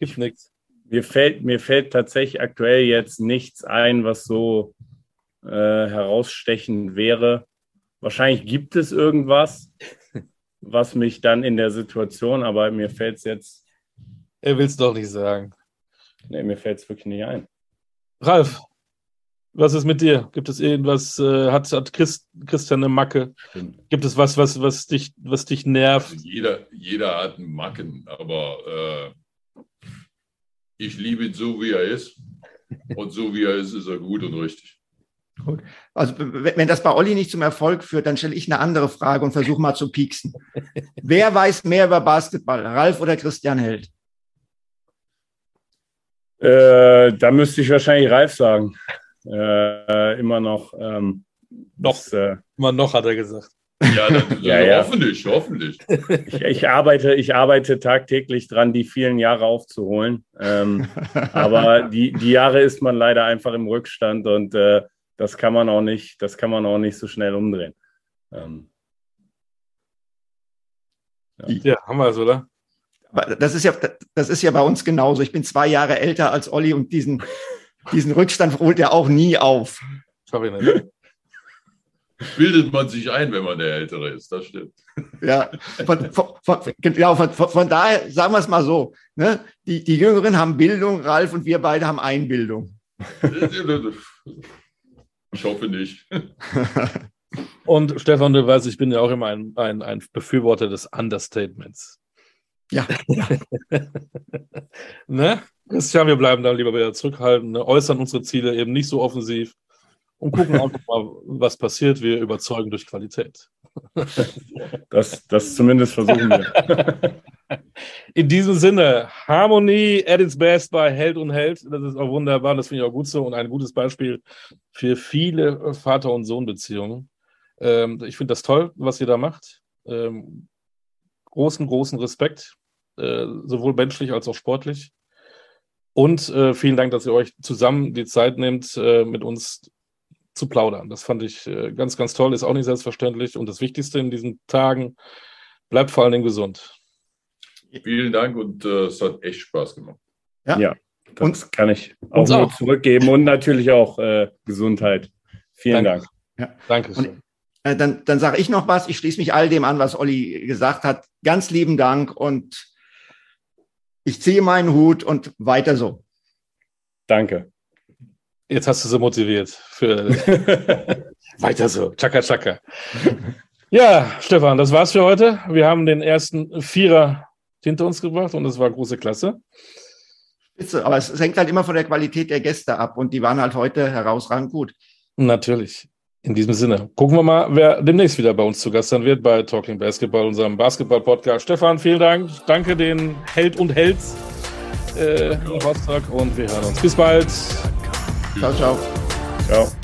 Gibt nichts. Mir fällt, mir fällt tatsächlich aktuell jetzt nichts ein, was so äh, herausstechend wäre. Wahrscheinlich gibt es irgendwas, was mich dann in der Situation, aber mir fällt es jetzt. Er will es doch nicht sagen. Nee, mir fällt es wirklich nicht ein. Ralf, was ist mit dir? Gibt es irgendwas, äh, hat, hat Christ, Christian eine Macke? Stimmt. Gibt es was, was, was, dich, was dich nervt? Also jeder, jeder hat einen Macken, aber äh, ich liebe ihn so, wie er ist. Und so, wie er ist, ist er gut und richtig. Gut. Also wenn das bei Olli nicht zum Erfolg führt, dann stelle ich eine andere Frage und versuche mal zu pieksen. Wer weiß mehr über Basketball, Ralf oder Christian Held? Äh, da müsste ich wahrscheinlich Ralf sagen. Äh, immer noch. Ähm, noch. Das, äh, immer noch, hat er gesagt. Ja, ja, ja, hoffentlich, hoffentlich. Ich, ich, arbeite, ich arbeite tagtäglich dran, die vielen Jahre aufzuholen. Ähm, aber die, die Jahre ist man leider einfach im Rückstand und äh, das kann man auch nicht, das kann man auch nicht so schnell umdrehen. Ähm, ja. ja, haben wir es, oder? Das ist ja, das ist ja bei uns genauso. Ich bin zwei Jahre älter als Olli und diesen, diesen Rückstand holt er auch nie auf. Sorry, nicht. bildet man sich ein, wenn man der Ältere ist, das stimmt. Ja, von, von, von, genau, von, von, daher sagen wir es mal so. Ne? Die, die Jüngeren haben Bildung, Ralf, und wir beide haben Einbildung. Ich hoffe nicht. Und Stefan, du weißt, ich bin ja auch immer ein, ein, ein Befürworter des Understatements. Ja. ne? Christian, wir bleiben da lieber wieder zurückhaltend, ne? äußern unsere Ziele eben nicht so offensiv und gucken einfach mal, was passiert. Wir überzeugen durch Qualität. Das, das zumindest versuchen wir. In diesem Sinne, Harmonie at its best bei Held und Held. Das ist auch wunderbar, das finde ich auch gut so und ein gutes Beispiel für viele Vater- und Sohn-Beziehungen. Ähm, ich finde das toll, was ihr da macht. Ähm, großen, großen Respekt, äh, sowohl menschlich als auch sportlich. Und äh, vielen Dank, dass ihr euch zusammen die Zeit nehmt, äh, mit uns zu plaudern. Das fand ich äh, ganz, ganz toll, ist auch nicht selbstverständlich. Und das Wichtigste in diesen Tagen, bleibt vor allen Dingen gesund. Vielen Dank und äh, es hat echt Spaß gemacht. Ja, ja das und, kann ich auch nur auch. zurückgeben und natürlich auch äh, Gesundheit. Vielen Dank. Dank. Ja. Danke. Und, äh, dann dann sage ich noch was. Ich schließe mich all dem an, was Olli gesagt hat. Ganz lieben Dank und ich ziehe meinen Hut und weiter so. Danke. Jetzt hast du sie motiviert für weiter so. Chaka, chaka. Ja, Stefan, das war's für heute. Wir haben den ersten Vierer hinter uns gebracht und es war große Klasse. Spitze, aber es hängt halt immer von der Qualität der Gäste ab und die waren halt heute herausragend gut. Natürlich. In diesem Sinne, gucken wir mal, wer demnächst wieder bei uns zu Gast sein wird bei Talking Basketball, unserem Basketball-Podcast. Stefan, vielen Dank. Danke den Held und Helds äh, im Rostock und wir hören uns. Bis bald. Ciao, ciao. Ciao.